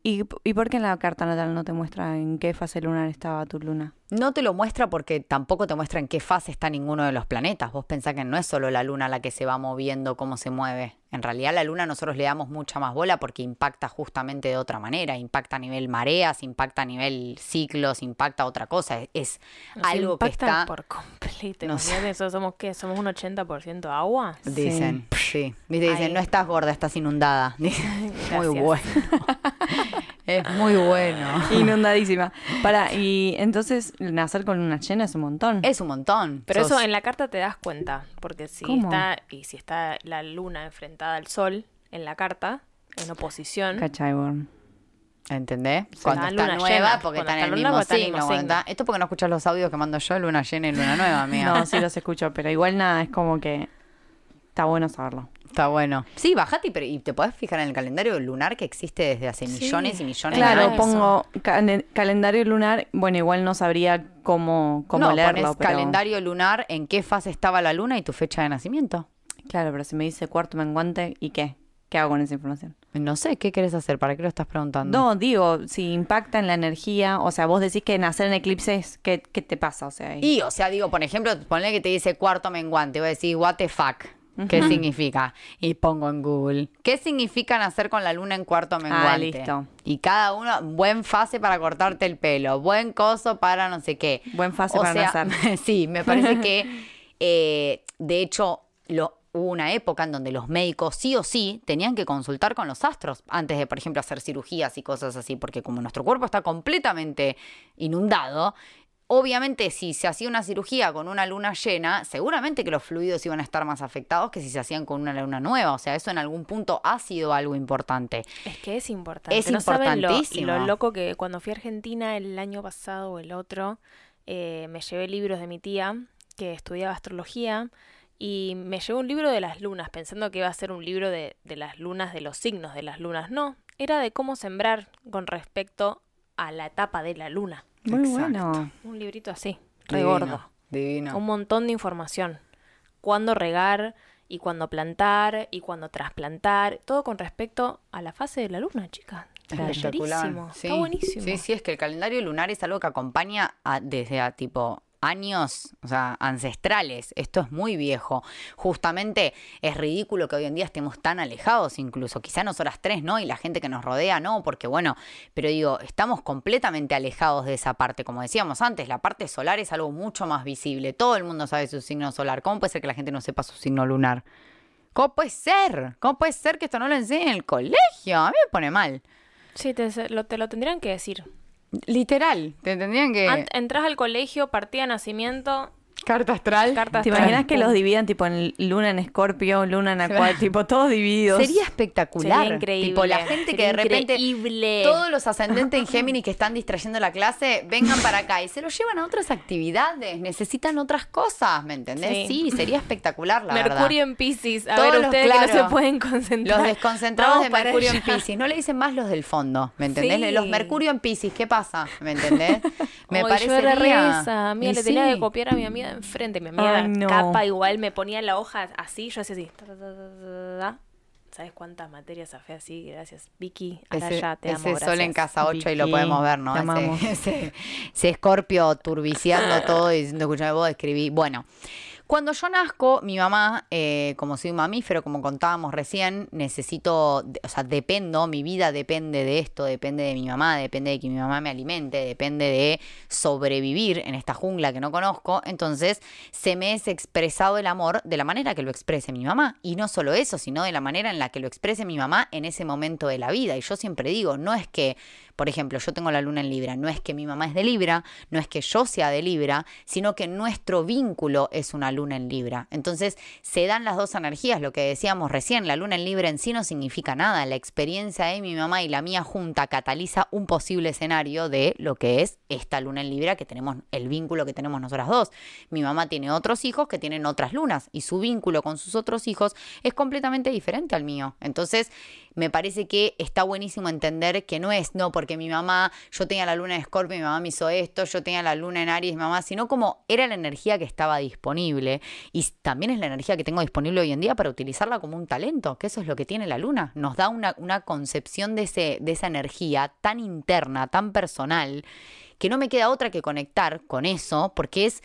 ¿Y, ¿Y por qué en la carta natal no te muestra en qué fase lunar estaba tu luna? No te lo muestra porque tampoco te muestra en qué fase está ninguno de los planetas. Vos pensás que no es solo la luna la que se va moviendo, cómo se mueve. En realidad la luna nosotros le damos mucha más bola porque impacta justamente de otra manera. Impacta a nivel mareas, impacta a nivel ciclos, impacta otra cosa. Es- algo que está... por completo. No sé. Eso somos qué? Somos un 80% agua. Dicen, sí. Viste, dicen, no estás gorda, estás inundada. Dicen, muy bueno. es muy bueno. Inundadísima. Para, y entonces nacer con luna llena es un montón. Es un montón. Pero Sos- eso en la carta te das cuenta, porque si ¿Cómo? está y si está la luna enfrentada al sol en la carta, en oposición, Cachai, bueno. ¿Entendés? Sí. Cuando La está luna nueva, llena. porque Cuando está en el luna, mismo signo. está- Esto porque no escuchas los audios que mando yo, luna llena y luna nueva, amiga. No, sí los escucho, pero igual nada, es como que está bueno saberlo. Está bueno. Sí, bajate y, pero- y te podés fijar en el calendario lunar que existe desde hace Sí. millones y millones de Claro, años. eso. pongo calen- calendario lunar, bueno, igual no sabría cómo, cómo no, leerlo, pones pero... calendario lunar, en qué fase estaba la luna y tu fecha de nacimiento. Claro, pero si me dice cuarto menguante, ¿y qué? ¿Qué hago con esa información? No sé, ¿qué querés hacer? ¿Para qué lo estás preguntando? No, digo, si impacta en la energía, o sea, vos decís que nacer en eclipses, ¿qué, qué te pasa? O sea, Y, o sea, digo, por ejemplo, ponle que te dice cuarto menguante, voy a decir, what the fuck. ¿Qué significa? Y pongo en Google. ¿Qué significa nacer con la luna en cuarto menguante? Ah, listo. Y cada uno, buen fase para cortarte el pelo, buen coso para no sé qué. Buen fase O para sea, nacer. sí, me parece que, eh, de hecho, lo, hubo una época en donde los médicos sí o sí tenían que consultar con los astros antes de, por ejemplo, hacer cirugías y cosas así, porque como nuestro cuerpo está completamente inundado, obviamente si se hacía una cirugía con una luna llena, seguramente que los fluidos iban a estar más afectados que si se hacían con una luna nueva. O sea, eso en algún punto ha sido algo importante. Es que es importante. Es no saben lo, importantísimo. lo loco que cuando fui a Argentina el año pasado o el otro, eh, me llevé libros de mi tía que estudiaba astrología y me llevé un libro de las lunas, pensando que iba a ser un libro de, de las lunas, de los signos de las lunas. No, era de cómo sembrar con respecto a la etapa de la luna. Muy Exacto. bueno. Un librito así, re Divino, gordo. Divino. Un montón de información. Cuándo regar y cuándo plantar y cuándo trasplantar. Todo con respecto a la fase de la luna, chica. Clarísimo. Sí. Está buenísimo. Sí, sí, es que el calendario lunar es algo que acompaña a- desde a tipo años, o sea, ancestrales. Esto es muy viejo. Justamente es ridículo que hoy en día estemos tan alejados incluso. Quizá nosotras tres, ¿no? Y la gente que nos rodea, no, porque bueno, pero digo, estamos completamente alejados de esa parte. Como decíamos antes, la parte solar es algo mucho más visible. Todo el mundo sabe su signo solar. ¿Cómo puede ser que la gente no sepa su signo lunar? ¿Cómo puede ser? ¿Cómo puede ser que esto no lo enseñen en el colegio? A mí me pone mal. Sí, te, te lo tendrían que decir. Literal, te tendrían que... Entras al colegio, partida de nacimiento, Carta astral. carta ¿Te astral, imaginas que los dividan tipo en luna en escorpio, luna en acuario, tipo todos divididos? Sería espectacular. Sería increíble. Tipo, la gente que de repente. increíble. Todos los ascendentes en Géminis que están distrayendo la clase, vengan para acá y se los llevan a otras actividades. Necesitan otras cosas, ¿me entendés? Sí, Sí. sería espectacular, la verdad. Mercurio en Pisces. A Todos ver, los- ustedes que claro, no se pueden concentrar. Los desconcentrados Vamos de Mercurio en. Pisces. No le dicen más los del fondo, ¿me entendés? Sí. Los Mercurio en Pisces, ¿qué pasa? ¿Me entendés? Me parece yo era re esa. Mira, le tenía sí. que copiar a mi amiga de enfrente. Mi amiga Ay, no. capa igual me ponía la hoja así, yo hacía así. ¿Sabes cuántas materias zafé así? Gracias. Vicky, ahora Ese, ya te amo, ese sol en casa 8 y lo podemos ver, ¿no? Ese, ese, ese escorpio turbiciando todo y diciendo, escuchame, vos escribí. Bueno, cuando yo nazco, mi mamá, eh, como soy un mamífero, como contábamos recién, necesito, o sea, dependo, mi vida depende de esto, depende de mi mamá, depende de que mi mamá me alimente, depende de sobrevivir en esta jungla que no conozco. Entonces, se me es expresado el amor de la manera que lo exprese mi mamá. Y no solo eso, sino de la manera en la que lo exprese mi mamá en ese momento de la vida. Y yo siempre digo, no es que, por ejemplo, yo tengo la luna en Libra, no es que mi mamá es de Libra, no es que yo sea de Libra, sino que nuestro vínculo es una luna en Libra. Entonces, se dan las dos energías, lo que decíamos recién, la luna en Libra en sí no significa nada. La experiencia de mi mamá y la mía junta cataliza un posible escenario de lo que es esta luna en Libra que tenemos, el vínculo que tenemos nosotras dos. Mi mamá tiene otros hijos que tienen otras lunas y su vínculo con sus otros hijos es completamente diferente al mío. Entonces, me parece que está buenísimo entender que no es, no, porque mi mamá, yo tenía la luna en Escorpio, mi mamá me hizo esto, yo tenía la luna en Aries, mi mamá, sino como era la energía que estaba disponible y también es la energía que tengo disponible hoy en día para utilizarla como un talento, que eso es lo que tiene la luna. Nos da una, una concepción de, ese, de esa energía tan interna, tan personal, que no me queda otra que conectar con eso, porque es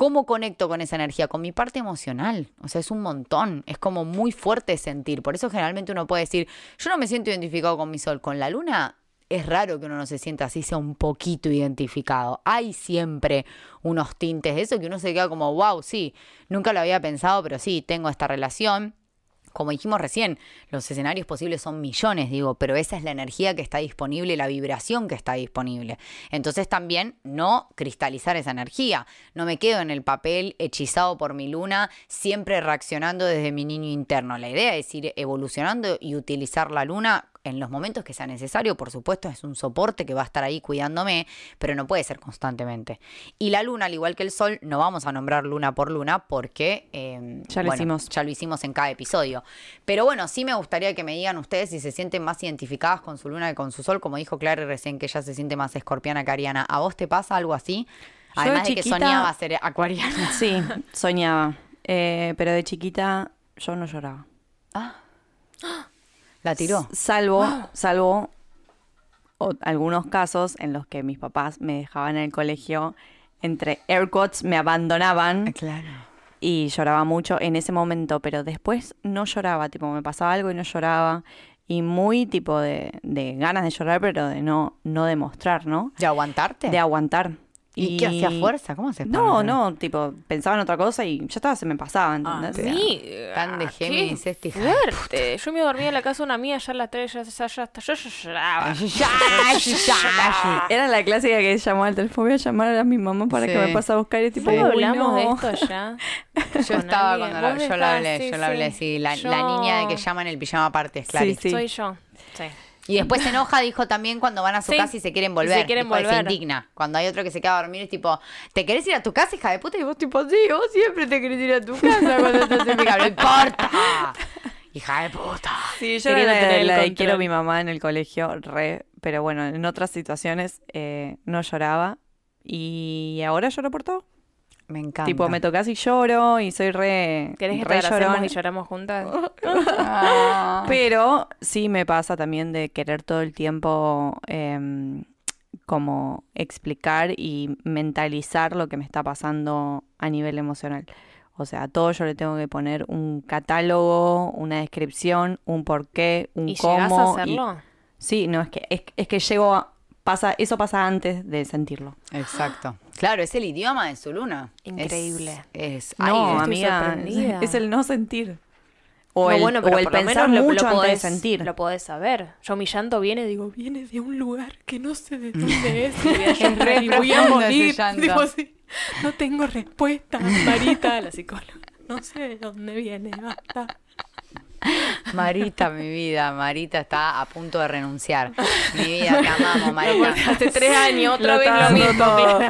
¿Cómo conecto con esa energía? Con mi parte emocional. O sea, es un montón. Es como muy fuerte sentir. Por eso generalmente uno puede decir, yo no me siento identificado con mi sol. Con la luna es raro que uno no se sienta así, sea un poquito identificado. Hay siempre unos tintes de eso que uno se queda como, wow, sí, nunca lo había pensado, pero sí, tengo esta relación. Como dijimos recién, los escenarios posibles son millones, digo, pero esa es la energía que está disponible, la vibración que está disponible. Entonces también no cristalizar esa energía. No me quedo en el papel hechizado por mi luna, siempre reaccionando desde mi niño interno. La idea es ir evolucionando y utilizar la luna en los momentos que sea necesario, por supuesto, es un soporte que va a estar ahí cuidándome, pero no puede ser constantemente. Y la luna, al igual que el sol, no vamos a nombrar luna por luna porque eh, Ya lo bueno, hicimos. ya lo hicimos en cada episodio. Pero bueno, sí me gustaría que me digan ustedes si se sienten más identificadas con su luna que con su sol, como dijo Clary recién, que ella se siente más escorpiana que ariana. ¿A vos te pasa algo así? Yo de Además de que soñaba ser acuariana. Sí, soñaba. Eh, pero de chiquita yo no lloraba. La tiró. Salvo, salvo o- algunos casos en los que mis papás me dejaban en el colegio, entre air quotes, me abandonaban Claro. y lloraba mucho en ese momento, pero después no lloraba, tipo, me pasaba algo y no lloraba. Y muy tipo de, de ganas de llorar, pero de no, no demostrar, ¿no? ¿De aguantarte? De aguantar. ¿Y, qué hacía fuerza? ¿Cómo se No, no, tipo, pensaba en otra cosa y ya estaba, se me pasaba, ¿entendés? Ah, Sí, Tan de ah, Géminis qué este hija fuerte. Yo me dormía en la casa de una amiga ya a las 3, ya, ya, ya, ya, yo lloraba. Era la clásica que llamó al teléfono, voy a llamar a mi mamá para que me pase a buscar y tipo, Sí. "Uy, hablamos de no". esto ya? Yo estaba alguien. cuando la- Vos yo la estás, hablé, sí, yo la hablé, sí. sí, la, Yo- la niña de que llaman el pijama aparte, Clarice. Sí. Soy yo. Sí. Y después se enoja, dijo también cuando van a su Sí. casa y se quieren Y volver. se quieren Se volver. indigna. Cuando hay otro que se queda a dormir es tipo, ¿te querés ir a tu casa, hija de puta? Y vos tipo, sí, vos siempre te querés ir a tu casa cuando estás en mi casa. No importa. Hija de puta. Sí, yo era la, tener el la de control. quiero a mi mamá en el colegio, re, pero bueno, en otras situaciones eh, no lloraba y ahora lloro por todo. Me encanta. Tipo, me tocas y lloro y soy re, ¿Querés que re llorona. y lloramos juntas? Ah. Pero sí me pasa también de querer todo el tiempo em, como explicar y mentalizar lo que me está pasando a nivel emocional. O sea, a todo yo le tengo que poner un catálogo, una descripción, un porqué, un ¿Y cómo. llegás a y- hacerlo? Sí, no, es que, es, es que llego a, pasa, eso pasa antes de sentirlo. Exacto. Claro, es el idioma de su luna. Es- Increíble. Es, No, ay, amiga, es el no sentir. O No, el, bueno, o pero el por lo pensar menos lo- mucho lo, antes podés, de sentir. Lo podés saber. Yo mi llanto viene, digo, viene de un lugar que no sé de dónde es. Y voy a y voy morir. Digo, sí, no tengo respuesta, Marita, la psicóloga. No sé de dónde viene, basta. Marita, mi vida, Marita está a punto de renunciar. Mi vida, te amamos, Marita. Hace tres años, otra Lo vez lo mismo. todo.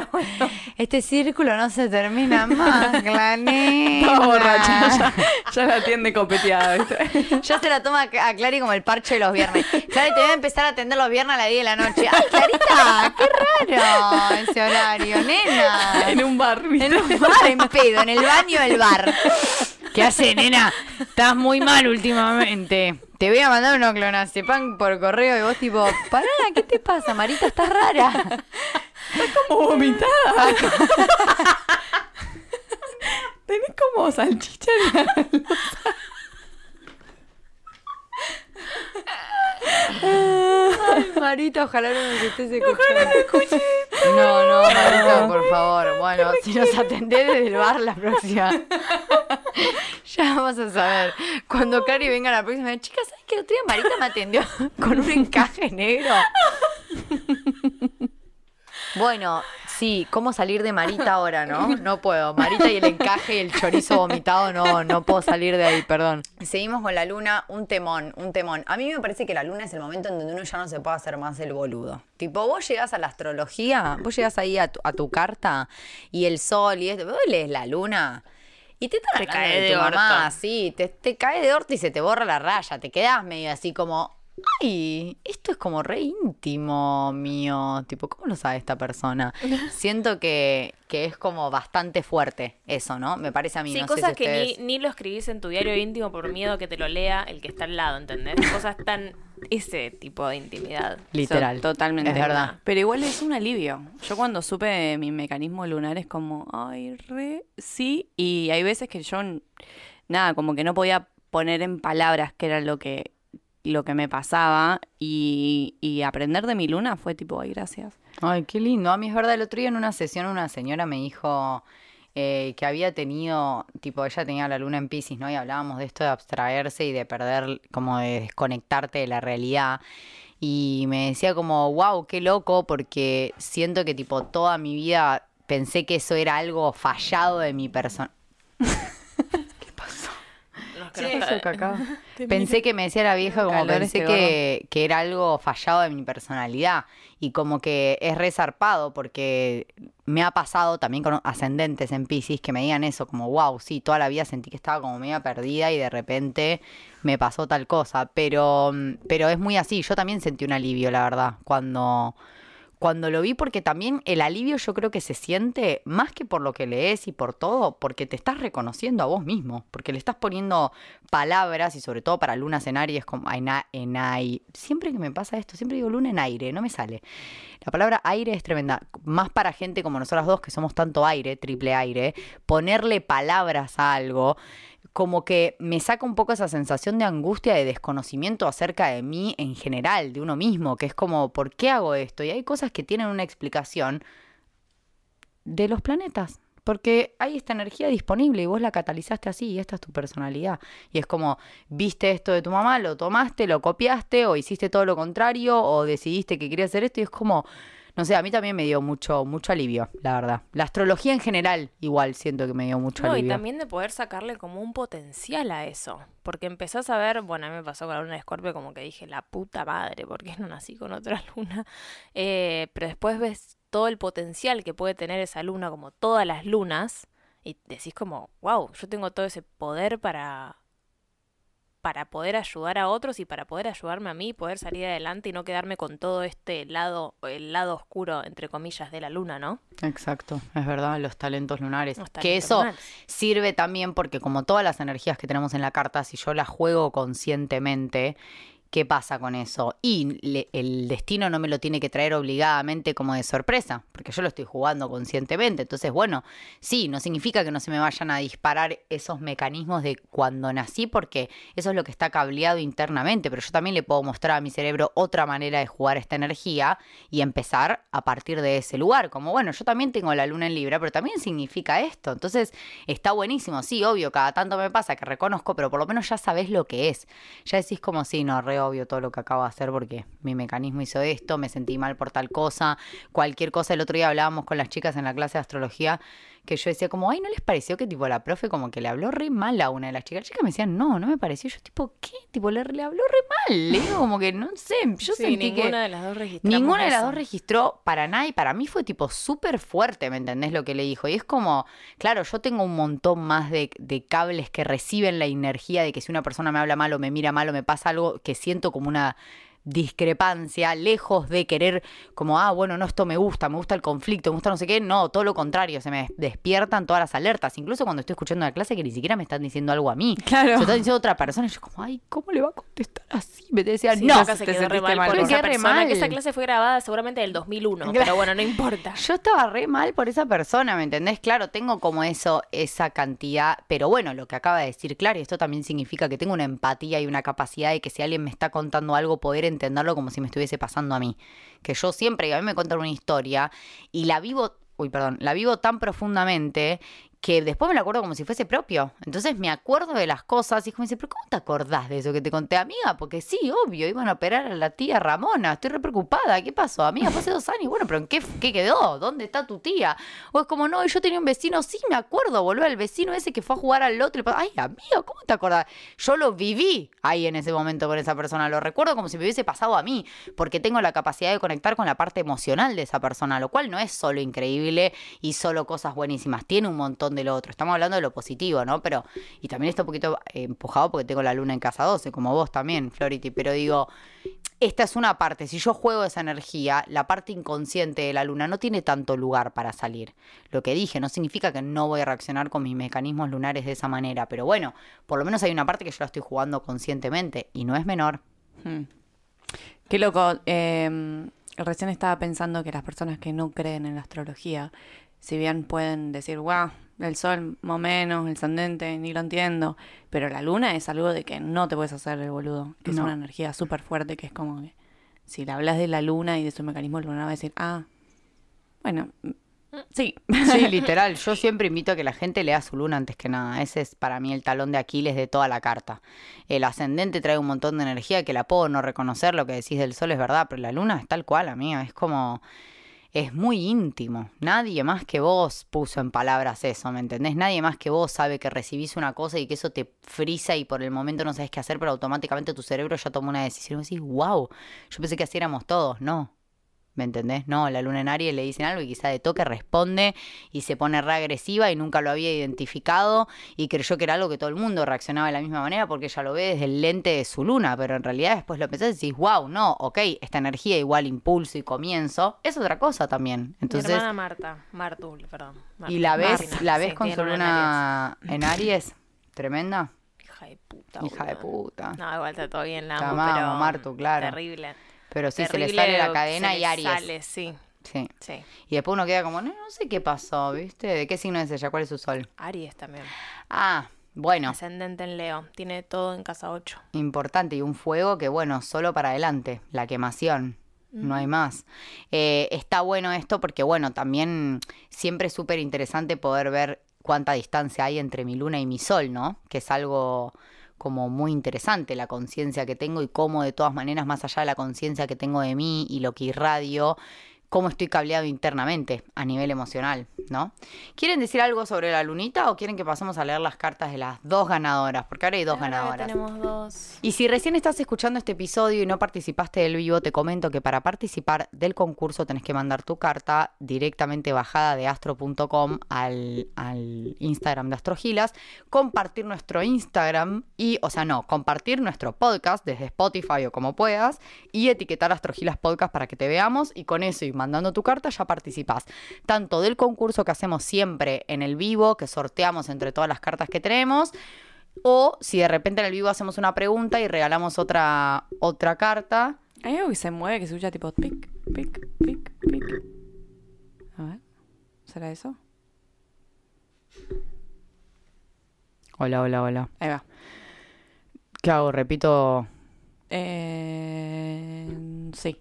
Este círculo no se termina más. Estaba borracha, ya, ya la atiende copeteada. Ya se la toma a Clary como el parche de los viernes. Clary, te voy a empezar a atender los viernes a las 10 de la noche. ¡Ay, Clarita! ¡Qué raro ese horario, nena! En un bar, ¿viste? En un bar, en pedo, en el baño del bar. ¿Qué hace, nena? Estás muy mal últimamente. Te voy a mandar unos clonazepam por correo y vos tipo, pará, ¿qué te pasa, Marita? Estás rara. como vomitada. Tenés como salchicha en la Ay, Marita, ojalá no nos estés escuchando. No, no, Marita, por favor. Bueno, si nos atendés desde el bar la próxima. Ya vamos a saber. Cuando Cari venga la próxima, chicas, ¿sabes que el otro día Marita me atendió con un encaje negro? Bueno, sí, ¿cómo salir de Marita ahora, no? No puedo. Marita y el encaje y el chorizo vomitado, no, no puedo salir de ahí, perdón. Seguimos con la luna, un temón, un temón. A mí me parece que la luna es el momento en donde uno ya no se puede hacer más el boludo. Tipo, vos llegás a la astrología, vos llegás ahí a tu, a tu carta y el sol y esto, vos lees la luna. Y te Te cae de de tu mamá, orto. sí, te, te cae de orto y se te borra la raya, te quedás medio así como, ay, esto es como re íntimo mío, tipo, ¿cómo lo sabe esta persona? Siento que, que es como bastante fuerte eso, ¿no? Me parece a mí, Sí, no sé cosas si que ustedes... ni, ni lo escribís en tu diario íntimo por miedo que te lo lea el que está al lado, ¿entendés? Cosas tan... Ese tipo de intimidad. Literal. So- totalmente. Es verdad. Pero igual es un alivio. Yo cuando supe mi mecanismo lunar es como, ay, re, sí. Y hay veces que yo, nada, como que no podía poner en palabras qué era lo que, lo que me pasaba. Y, y aprender de mi luna fue tipo, ay, gracias. Ay, qué lindo. A mí es verdad, el otro día en una sesión una señora me dijo eh, que había tenido, tipo, ella tenía la luna en Pisces, ¿no? Y hablábamos de esto de abstraerse y de perder, como de desconectarte de la realidad. Y me decía como, wow, qué loco, porque siento que, tipo, toda mi vida pensé que eso era algo fallado de mi persona. Eso, cacao. Pensé que me decía la vieja como Calor pensé este que, que era algo fallado de mi personalidad y como que es resarpado porque me ha pasado también con ascendentes en Pisces que me digan eso como wow, sí, toda la vida sentí que estaba como media perdida y de repente me pasó tal cosa, pero, pero es muy así, yo también sentí un alivio la verdad cuando cuando lo vi, porque también el alivio yo creo que se siente más que por lo que lees y por todo, porque te estás reconociendo a vos mismo, porque le estás poniendo palabras y sobre todo para lunas en Aries, como en, aire. Siempre que me pasa esto, siempre digo luna en aire, no me sale. La palabra aire es tremenda, más para gente como nosotras dos que somos tanto aire, triple aire, ponerle palabras a algo como que me saca un poco esa sensación de angustia, de desconocimiento acerca de mí en general, de uno mismo, que es como, ¿por qué hago esto? Y hay cosas que tienen una explicación de los planetas. Porque hay esta energía disponible y vos la catalizaste así y esta es tu personalidad. Y es como, viste esto de tu mamá, lo tomaste, lo copiaste o hiciste todo lo contrario o decidiste que querías hacer esto y es como, no sé, a mí también me dio mucho, mucho alivio, la verdad. La astrología en general, igual siento que me dio mucho no, alivio. y también de poder sacarle como un potencial a eso. Porque empezás a ver, bueno, a mí me pasó con la luna de Escorpio, como que dije, la puta madre, ¿por qué no nací con otra luna? Eh, pero después ves todo el potencial que puede tener esa luna, como todas las lunas, y decís como, wow, yo tengo todo ese poder para para poder ayudar a otros y para poder ayudarme a mí, poder salir adelante y no quedarme con todo este lado, el lado oscuro, entre comillas, de la luna, ¿no? Exacto, es verdad, los talentos lunares. Los que eso lunares. sirve también porque como todas las energías que tenemos en la carta, si yo las juego conscientemente, ¿qué pasa con eso? Y le- el destino no me lo tiene que traer obligadamente como de sorpresa, porque yo lo estoy jugando conscientemente. Entonces, bueno, sí, no significa que no se me vayan a disparar esos mecanismos de cuando nací, porque eso es lo que está cableado internamente, pero yo también le puedo mostrar a mi cerebro otra manera de jugar esta energía y empezar a partir de ese lugar. Como, bueno, yo también tengo la luna en Libra, pero también significa esto. Entonces, está buenísimo. Sí, obvio, cada tanto me pasa que reconozco, pero por lo menos ya sabes lo que es. Ya decís como, sí, no, obvio todo lo que acabo de hacer porque mi mecanismo hizo esto, me sentí mal por tal cosa, cualquier cosa. El otro día hablábamos con las chicas en la clase de astrología que yo decía como, ay, ¿no les pareció que tipo la profe como que le habló re mal a una de las chicas? Las chicas me decían, no, no me pareció. Yo tipo, ¿qué? Tipo, le, le habló re mal. Le digo como que, no sé, yo Sí, sentí que... ninguna de las dos Ninguna de las dos registró para nada y para mí fue tipo súper fuerte, ¿me entendés lo que le dijo? Y es como, claro, yo tengo un montón más de, de cables que reciben la energía de que si una persona me habla mal o me mira mal o me pasa algo que siento como una discrepancia, lejos de querer como, ah, bueno, no, esto me gusta, me gusta el conflicto, me gusta no sé qué, no, todo lo contrario, se me despiertan todas las alertas, incluso cuando estoy escuchando una clase que ni siquiera me están diciendo algo a mí, Claro. se está diciendo otra persona y yo como, ay, ¿cómo le va a contestar así? Me decía, Sí, no, acá se te quedó re mal mal por esa persona, que esa clase fue grabada seguramente del 2001, Claro. pero bueno, no importa. Yo estaba re mal por esa persona, ¿me entendés? Claro, tengo como eso, esa cantidad, pero bueno, lo que acaba de decir, claro, y esto también significa que tengo una empatía y una capacidad de que si alguien me está contando algo, poder entenderlo como si me estuviese pasando a mí. Que yo siempre, a mí me cuentan una historia y la vivo, uy, perdón, la vivo tan profundamente que después me lo acuerdo como si fuese propio. Entonces me acuerdo de las cosas y como dice, pero ¿cómo te acordás de eso que te conté, amiga? Porque sí, obvio, iban a operar a la tía Ramona, estoy re preocupada, ¿qué pasó? Amiga, hace dos años, bueno, pero ¿en qué, qué quedó? ¿Dónde está tu tía? O es como, no, yo tenía un vecino, sí, me acuerdo, volvió al vecino ese que fue a jugar al otro y ay, amiga, ¿cómo te acordás? Yo lo viví ahí en ese momento con esa persona, lo recuerdo como si me hubiese pasado a mí, porque tengo la capacidad de conectar con la parte emocional de esa persona, lo cual no es solo increíble y solo cosas buenísimas, tiene un montón de lo otro. Estamos hablando de lo positivo, ¿no? Pero, y también está un poquito eh, empujado porque tengo la luna en casa 12, como vos también, Flority, pero digo, esta es una parte, si yo juego esa energía, la parte inconsciente de la luna no tiene tanto lugar para salir. Lo que dije no significa que no voy a reaccionar con mis mecanismos lunares de esa manera, pero bueno, por lo menos hay una parte que yo la estoy jugando conscientemente y no es menor. Hmm. Qué loco. eh, recién estaba pensando que las personas que no creen en la astrología, si bien pueden decir, wow, el sol más o menos, el ascendente, ni lo entiendo, pero la luna es algo de que no te puedes hacer el boludo, que es una energía súper fuerte, que es como que si le hablas de la luna y de su mecanismo lunar, va a decir, ah, bueno, mm, sí. Sí, literal. Yo siempre invito a que la gente lea su luna antes que nada. Ese es para mí el talón de Aquiles de toda la carta. El ascendente trae un montón de energía que la puedo no reconocer. Lo que decís del sol es verdad, pero la luna es tal cual, amiga. Es como. Es muy íntimo. Nadie más que vos puso en palabras eso, ¿me entendés? Nadie más que vos sabe que recibís una cosa y que eso te frisa y por el momento no sabes qué hacer, pero automáticamente tu cerebro ya tomó una decisión. Y decís, wow, yo pensé que así éramos todos. No, ¿Me entendés? No, la luna en Aries le dicen algo y quizá de toque responde y se pone re agresiva y nunca lo había identificado y creyó que era algo que todo el mundo reaccionaba de la misma manera porque ella lo ve desde el lente de su luna, pero en realidad después lo pensás y decís, wow, no, ok, esta energía igual impulso y comienzo, es otra cosa también. Entonces, Mi hermana Marta, Martul, perdón. y la ves, la ves sí, con su una luna en Aries, tremenda. Hija de puta. Hija de puta. No, igual está todo bien, la Te amo, amamos, pero Martu, claro. Terrible. Pero sí, se le sale la cadena se y Aries. Sale, sí, Sí. sí. Y después uno queda como, no, no sé qué pasó, ¿viste? ¿De qué signo es ella? ¿Cuál es su sol? Aries también. Ah, bueno, Ascendente en Leo. Tiene todo en casa 8. importante. Y un fuego que, bueno, solo para adelante, la quemación. No hay más. Eh, está bueno esto porque, bueno, también siempre es súper interesante poder ver cuánta distancia hay entre mi luna y mi sol, ¿no? Que es algo como muy interesante la conciencia que tengo y cómo de todas maneras, más allá de la conciencia que tengo de mí y lo que irradio, cómo estoy cableado internamente a nivel emocional, ¿no? ¿Quieren decir algo sobre la lunita o quieren que pasemos a leer las cartas de las dos ganadoras? Porque ahora hay dos Ahora ganadoras. tenemos dos. Y si recién estás escuchando este episodio y no participaste del vivo, te comento que para participar del concurso tenés que mandar tu carta directamente bajada de astro.com al, al Instagram de Astrogilas, compartir nuestro Instagram y, o sea, no, compartir nuestro podcast desde Spotify o como puedas y etiquetar Astrogilas Podcast para que te veamos y con eso y mandando tu carta ya participás tanto del concurso que hacemos siempre en el vivo, que sorteamos entre todas las cartas que tenemos, o si de repente en el vivo hacemos una pregunta y regalamos otra, otra carta. Hay algo que se mueve que se escucha tipo pic, pic, pic, pic. A ver, ¿será eso? Hola, hola, hola. Ahí va. ¿Qué hago? Repito. Eh, sí.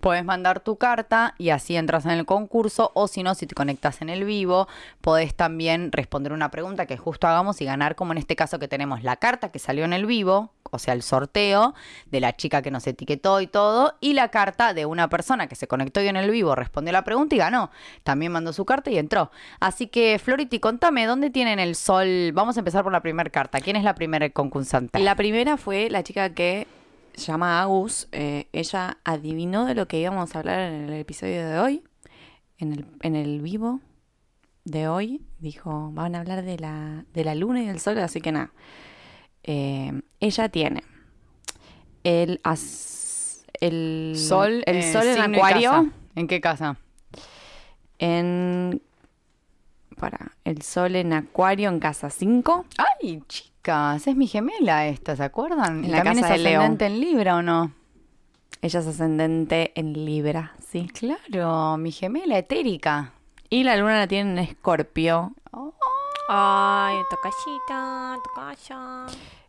Podés mandar tu carta y así entras en el concurso o si no, si te conectas en el vivo, podés también responder una pregunta que justo hagamos y ganar como en este caso que tenemos la carta que salió en el vivo, o sea, el sorteo de la chica que nos etiquetó y todo, y la carta de una persona que se conectó y en el vivo respondió la pregunta y ganó. También mandó su carta y entró. Así que, Flority, contame, ¿dónde tienen el sol? Vamos a empezar por la primera carta. ¿Quién es la primera concursante? La primera fue la chica que se llama Agus. eh, ella adivinó de lo que íbamos a hablar en el episodio de hoy, en el, en el vivo de hoy. Dijo, van a hablar de la, de la luna y del sol, así que nada. Eh, ella tiene el, as- el Sol, el eh, sol en acuario. ¿En qué casa? en para el sol en acuario en casa 5 Ay, chicas, es mi gemela esta, ¿se acuerdan? En ¿Y la ¿También casa es de Leo. ascendente en Libra o no? ella es ascendente en Libra sí Claro, mi gemela etérica. y la luna la tiene en Escorpio Oh, Ay, tocallita, tocaya.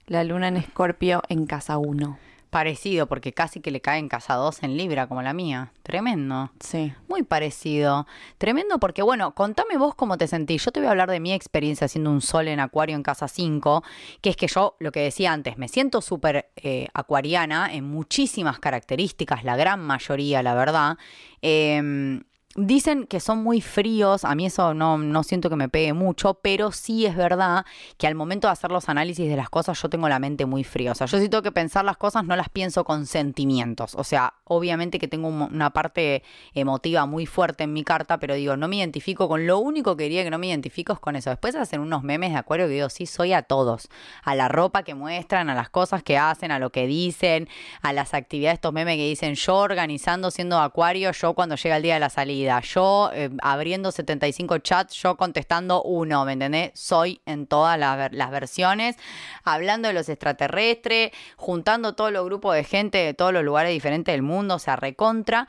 la luna en Escorpio en casa 1 Parecido, porque casi que le cae en casa 2 en Libra, como la mía. Tremendo. sí Muy parecido. Tremendo porque, bueno, contame vos cómo te sentís. Yo te voy a hablar de mi experiencia haciendo un sol en acuario en casa 5, que es que yo, lo que decía antes, me siento súper eh, acuariana en muchísimas características, la gran mayoría, la verdad. Em, Dicen que son muy fríos, a mí eso no, no siento que me pegue mucho, pero sí es verdad que al momento de hacer los análisis de las cosas yo tengo la mente muy fría. O sea, yo sí tengo que pensar las cosas, no las pienso con sentimientos. O sea, obviamente que tengo un- una parte emotiva muy fuerte en mi carta, pero digo, no me identifico con lo único que diría que no me identifico es con eso. Después hacen unos memes de acuario que digo, sí, soy a todos. A la ropa que muestran, a las cosas que hacen, a lo que dicen, a las actividades, estos memes que dicen yo organizando siendo acuario, yo cuando llega el día de la salida, yo eh, abriendo 75 chats, yo contestando uno, ¿me entendés? Soy en todas las, las versiones, hablando de los extraterrestres, juntando todos los grupos de gente de todos los lugares diferentes del mundo, o sea, recontra.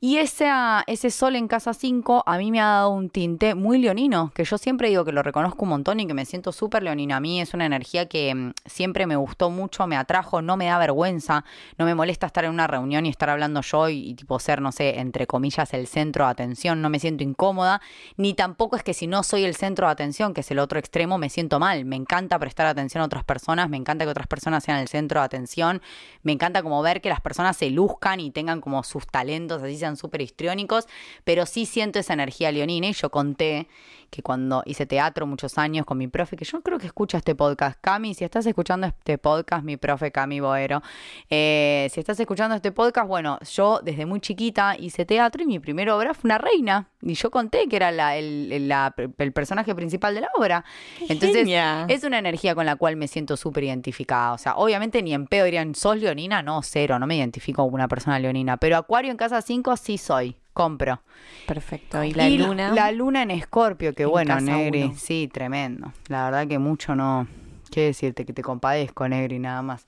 Y ese, ese sol en casa 5 a mí me ha dado un tinte muy leonino, que yo siempre digo que lo reconozco un montón y que me siento súper leonina. A mí es una energía que mm, siempre me gustó mucho, me atrajo, no me da vergüenza, no me molesta estar en una reunión y estar hablando yo y, y tipo ser, no sé, entre comillas, el centro de atención, no me siento incómoda, ni tampoco es que si no soy el centro de atención, que es el otro extremo, me siento mal. Me encanta prestar atención a otras personas, me encanta que otras personas sean el centro de atención, me encanta como ver que las personas se luzcan y tengan como sus talentos, así sean súper histriónicos, pero sí siento esa energía leonina y yo conté que cuando hice teatro muchos años con mi profe, que yo creo que escucha este podcast, Cami, si estás escuchando este podcast, mi profe Cami Boero, eh, si estás escuchando este podcast, bueno, yo desde muy chiquita hice teatro y mi primera obra fue una reina. Y yo conté que era la- el, la- el personaje principal de la obra. Entonces, genia. es una energía con la cual me siento súper identificada. O sea, obviamente ni en pedo dirían, ¿sos leonina? No, cero, no me identifico como una persona leonina. Pero Acuario en casa 5 sí soy, compro. Perfecto. Y la Y luna. La luna en Escorpio, que En bueno, Negri. uno. Sí, tremendo. La verdad que mucho no. ¿Qué decirte? Que te compadezco, Negri, nada más.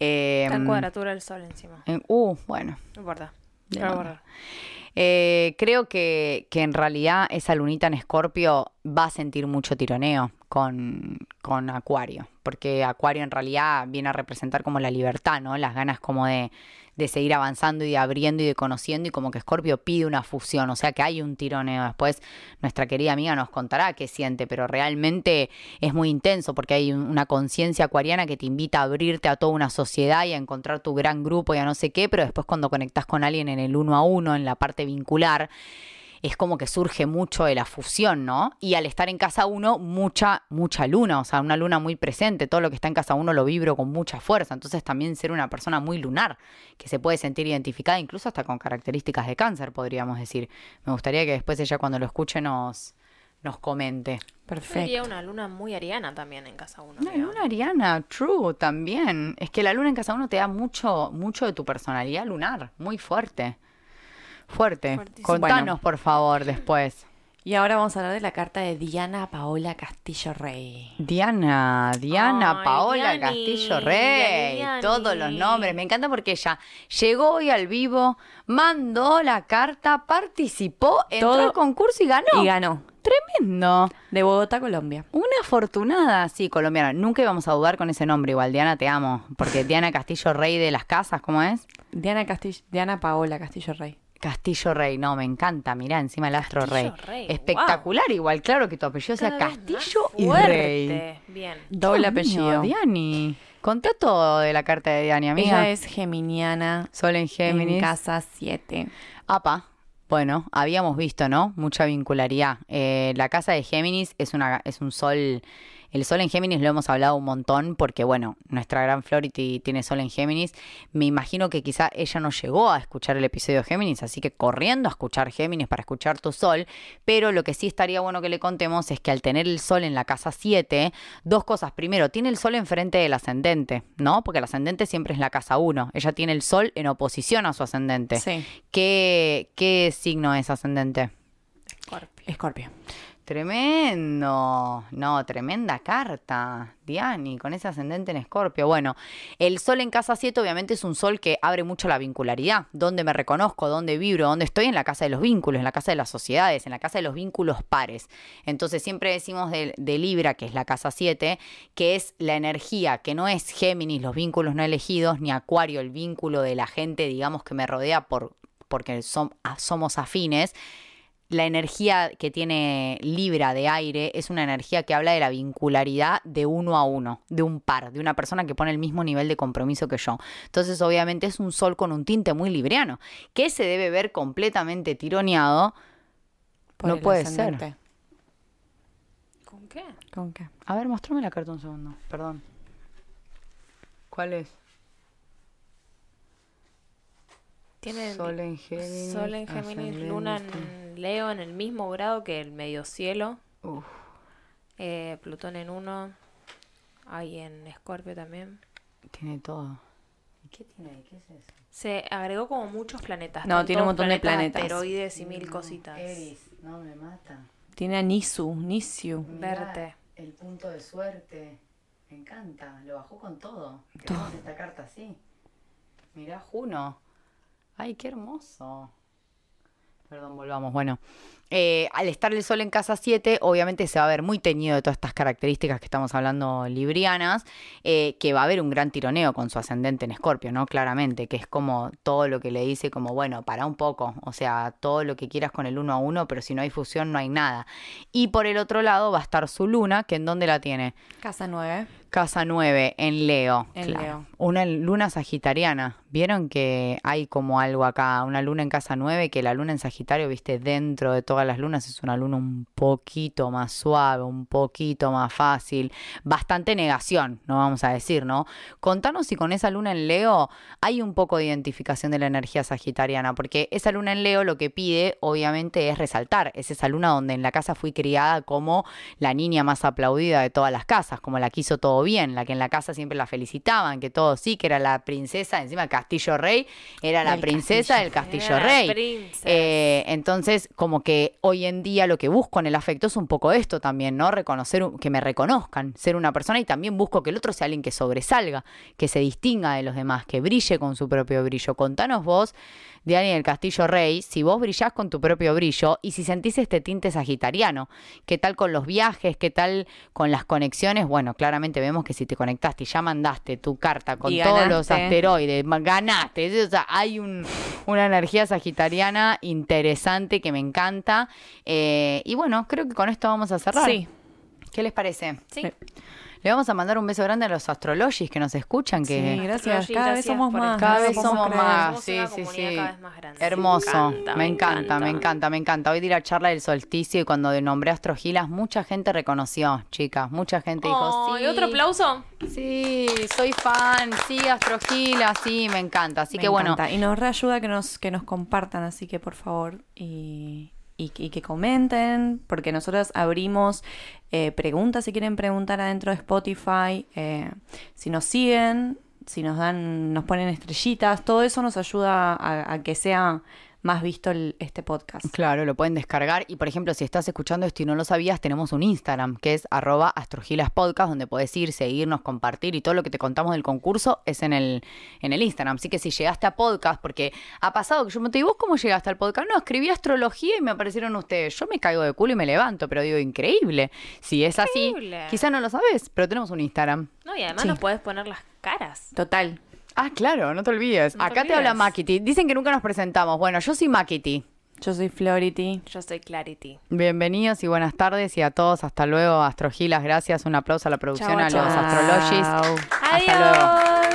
Eh, Está en cuadratura el sol encima. en- uh, bueno. No importa. Eh, creo que, que en realidad esa lunita en Escorpio va a sentir mucho tironeo con, con Acuario, porque Acuario en realidad viene a representar como la libertad, ¿no? Las ganas como de, de seguir avanzando y de abriendo y de conociendo y como que Escorpio pide una fusión, o sea que hay un tironeo. Después nuestra querida amiga nos contará qué siente, pero realmente es muy intenso porque hay un- una conciencia acuariana que te invita a abrirte a toda una sociedad y a encontrar tu gran grupo y a no sé qué, pero después cuando conectás con alguien en el uno a uno, en la parte vincular, es como que surge mucho de la fusión, ¿no? Y al estar en casa uno, mucha, mucha luna, o sea, una luna muy presente, todo lo que está en casa uno lo vibro con mucha fuerza, entonces también ser una persona muy lunar, que se puede sentir identificada incluso hasta con características de cáncer, podríamos decir. Me gustaría que después ella cuando lo escuche nos, nos comente. Perfecto. Sería una luna muy ariana también en casa uno. Una creo. luna ariana, true, también. Es que la luna en casa uno te da mucho, mucho de tu personalidad lunar, muy fuerte. Fuerte. Fuertísimo. Contanos, Bueno. por favor, después. Y ahora vamos a hablar de la carta de Diana Paola Castillo Rey. Diana, Diana, Ay, Paola Diani, Castillo Rey, Diani. todos los nombres. Me encanta porque ella llegó hoy al vivo, mandó la carta, participó, entró Todo- al concurso y ganó. Y ganó. Tremendo. De Bogotá, Colombia. Una afortunada, sí, colombiana. Nunca íbamos a dudar con ese nombre igual. Diana, te amo. Porque Diana Castillo Rey de las Casas, ¿cómo es? Diana Castillo, Diana Paola Castillo Rey. Castillo Rey, no, me encanta, mirá, encima el astro rey. Castillo Rey, Espectacular, igual, claro que tu apellido sea Cada Castillo y Rey. Bien. Doble apellido. Diani. Contá todo de la carta de Diani, amiga. Ella es geminiana. Sol en Géminis. En casa 7. Apa. Bueno, habíamos visto, ¿no? Mucha vincularidad. Eh, la casa de Géminis es, una, es un sol. El sol en Géminis lo hemos hablado un montón porque, bueno, nuestra gran Flority tiene sol en Géminis. Me imagino que quizá ella no llegó a escuchar el episodio de Géminis, así que corriendo a escuchar Géminis para escuchar tu sol. Pero lo que sí estaría bueno que le contemos es que al tener el sol en la casa 7, dos cosas. Primero, tiene el sol enfrente del ascendente, ¿no? Porque el ascendente siempre es la casa 1. Ella tiene el sol en oposición a su ascendente. Sí. ¿Qué, qué signo es ascendente? Scorpio. Escorpio. Tremendo. No, tremenda carta. Diani, con ese ascendente en Escorpio. Bueno, el sol en casa 7 obviamente es un sol que abre mucho la vincularidad. Donde me reconozco, donde vibro, donde estoy en la casa de los vínculos, en la casa de las sociedades, en la casa de los vínculos pares. Entonces siempre decimos de, Libra, que es la casa 7, que es la energía, que no es Géminis, los vínculos no elegidos, ni Acuario, el vínculo de la gente, digamos, que me rodea por, porque som- somos afines la energía que tiene Libra de aire es una energía que habla de la vincularidad de uno a uno, de un par, de una persona que pone el mismo nivel de compromiso que yo. Entonces, obviamente, es un sol con un tinte muy libriano, que se debe ver completamente tironeado. Por No el puede ascendente. ¿Con qué? ¿Con qué? A ver, mostrame la carta un segundo, perdón. ¿Cuál es? Tiene Sol en Géminis. Sol en Géminis, Luna en Leo en el mismo grado que el medio cielo. Uf, eh, Plutón en uno. Hay en Escorpio también. tiene todo. ¿Y qué tiene ahí? ¿Qué es eso? Se agregó como muchos planetas. No, tiene un montón de planetas. Asteroides y mil cositas. Eris, no me mata. Tiene a Nisu, Nisiu. Verte. El punto de suerte. Me encanta. Lo bajó con todo. Queremos esta carta así. Mirá, Juno. Ay, qué hermoso. Perdón, volvamos. Bueno, eh, al estar el sol en casa 7, obviamente se va a ver muy teñido de todas estas características que estamos hablando librianas, eh, que va a haber un gran tironeo con su ascendente en Escorpio, ¿no? Claramente, que es como todo lo que le dice, como, bueno, para un poco, o sea, todo lo que quieras con el uno a uno, pero si no hay fusión no hay nada. Y por el otro lado va a estar su luna, que en dónde la tiene? Casa 9. Casa 9 en Leo. En Leo. Una luna sagitariana. ¿Vieron que hay como algo acá? Una luna en casa 9, que la luna en Sagitario, viste, dentro de todas las lunas es una luna un poquito más suave, un poquito más fácil, bastante negación, no vamos a decir, ¿no? Contanos si con esa luna en Leo hay un poco de identificación de la energía sagitariana, porque esa luna en Leo lo que pide obviamente es resaltar, es esa luna donde en la casa fui criada como la niña más aplaudida de todas las casas, como la que hizo todo bien, la que en la casa siempre la felicitaban, que todo sí, que era la princesa, encima Castillo Rey, era la princesa del Castillo Rey. Eh, entonces, como que hoy en día lo que busco en el afecto es un poco esto también, ¿no? Reconocer, un- que me reconozcan, ser una persona y también busco que el otro sea alguien que sobresalga, que se distinga de los demás, que brille con su propio brillo. Contanos vos, de alguien del Castillo Rey, si vos brillás con tu propio brillo y si sentís este tinte sagitariano, ¿qué tal con los viajes? ¿Qué tal con las conexiones? Bueno, claramente vemos que si te conectaste y ya mandaste tu carta con Y todos los asteroides, ganaste. O sea, hay un- una energía sagitariana interesante que me encanta. Eh, y bueno, creo que con esto vamos a cerrar. Sí. ¿Qué les parece? Sí. Le vamos a mandar un beso grande a los astrologis que nos escuchan, que Sí, gracias. Cada vez somos más. cada no vez somos creer. más. Sí, sí, sí. cada vez más grande. Hermoso. Me encanta, me encanta, me encanta. encanta, me encanta. Hoy di la charla del solsticio y cuando nombré astrogilas, mucha gente reconoció, chicas. Mucha gente dijo, Oh, sí. ¿y otro aplauso? Sí, soy fan, sí, astrogilas, sí, me encanta. Así Me que bueno, encanta. Y nos reayuda que nos, que nos compartan, así que por favor, y, y, y que comenten, porque nosotros abrimos eh, preguntas si quieren preguntar adentro de Spotify, eh, si nos siguen, si nos dan, nos ponen estrellitas, todo eso nos ayuda a, a que sea más visto el- este podcast. Claro, lo pueden descargar. Y por ejemplo, si estás escuchando esto y no lo sabías, tenemos un Instagram que es arroba astrogilaspodcast, donde puedes ir, seguirnos, compartir y todo lo que te contamos del concurso es en el, en el Instagram. Así que si llegaste a podcast, porque ha pasado que yo me te digo, ¿vos cómo llegaste al podcast? No, escribí astrología y me aparecieron ustedes. Yo me caigo de culo y me levanto, pero digo, increíble. Si es así, quizá no lo sabes, pero tenemos un Instagram. No, y además Sí. nos puedes poner las caras. Total. Ah, claro, no te olvides. No te Acá te habla. Makiti. Dicen que nunca nos presentamos. Bueno, yo soy Makiti. Yo soy Flority. Yo soy Clarity. Bienvenidos y buenas tardes y a todos. Hasta luego, Astrogilas. Gracias. Un aplauso a la producción, Chau, a los astrologis. Hasta luego.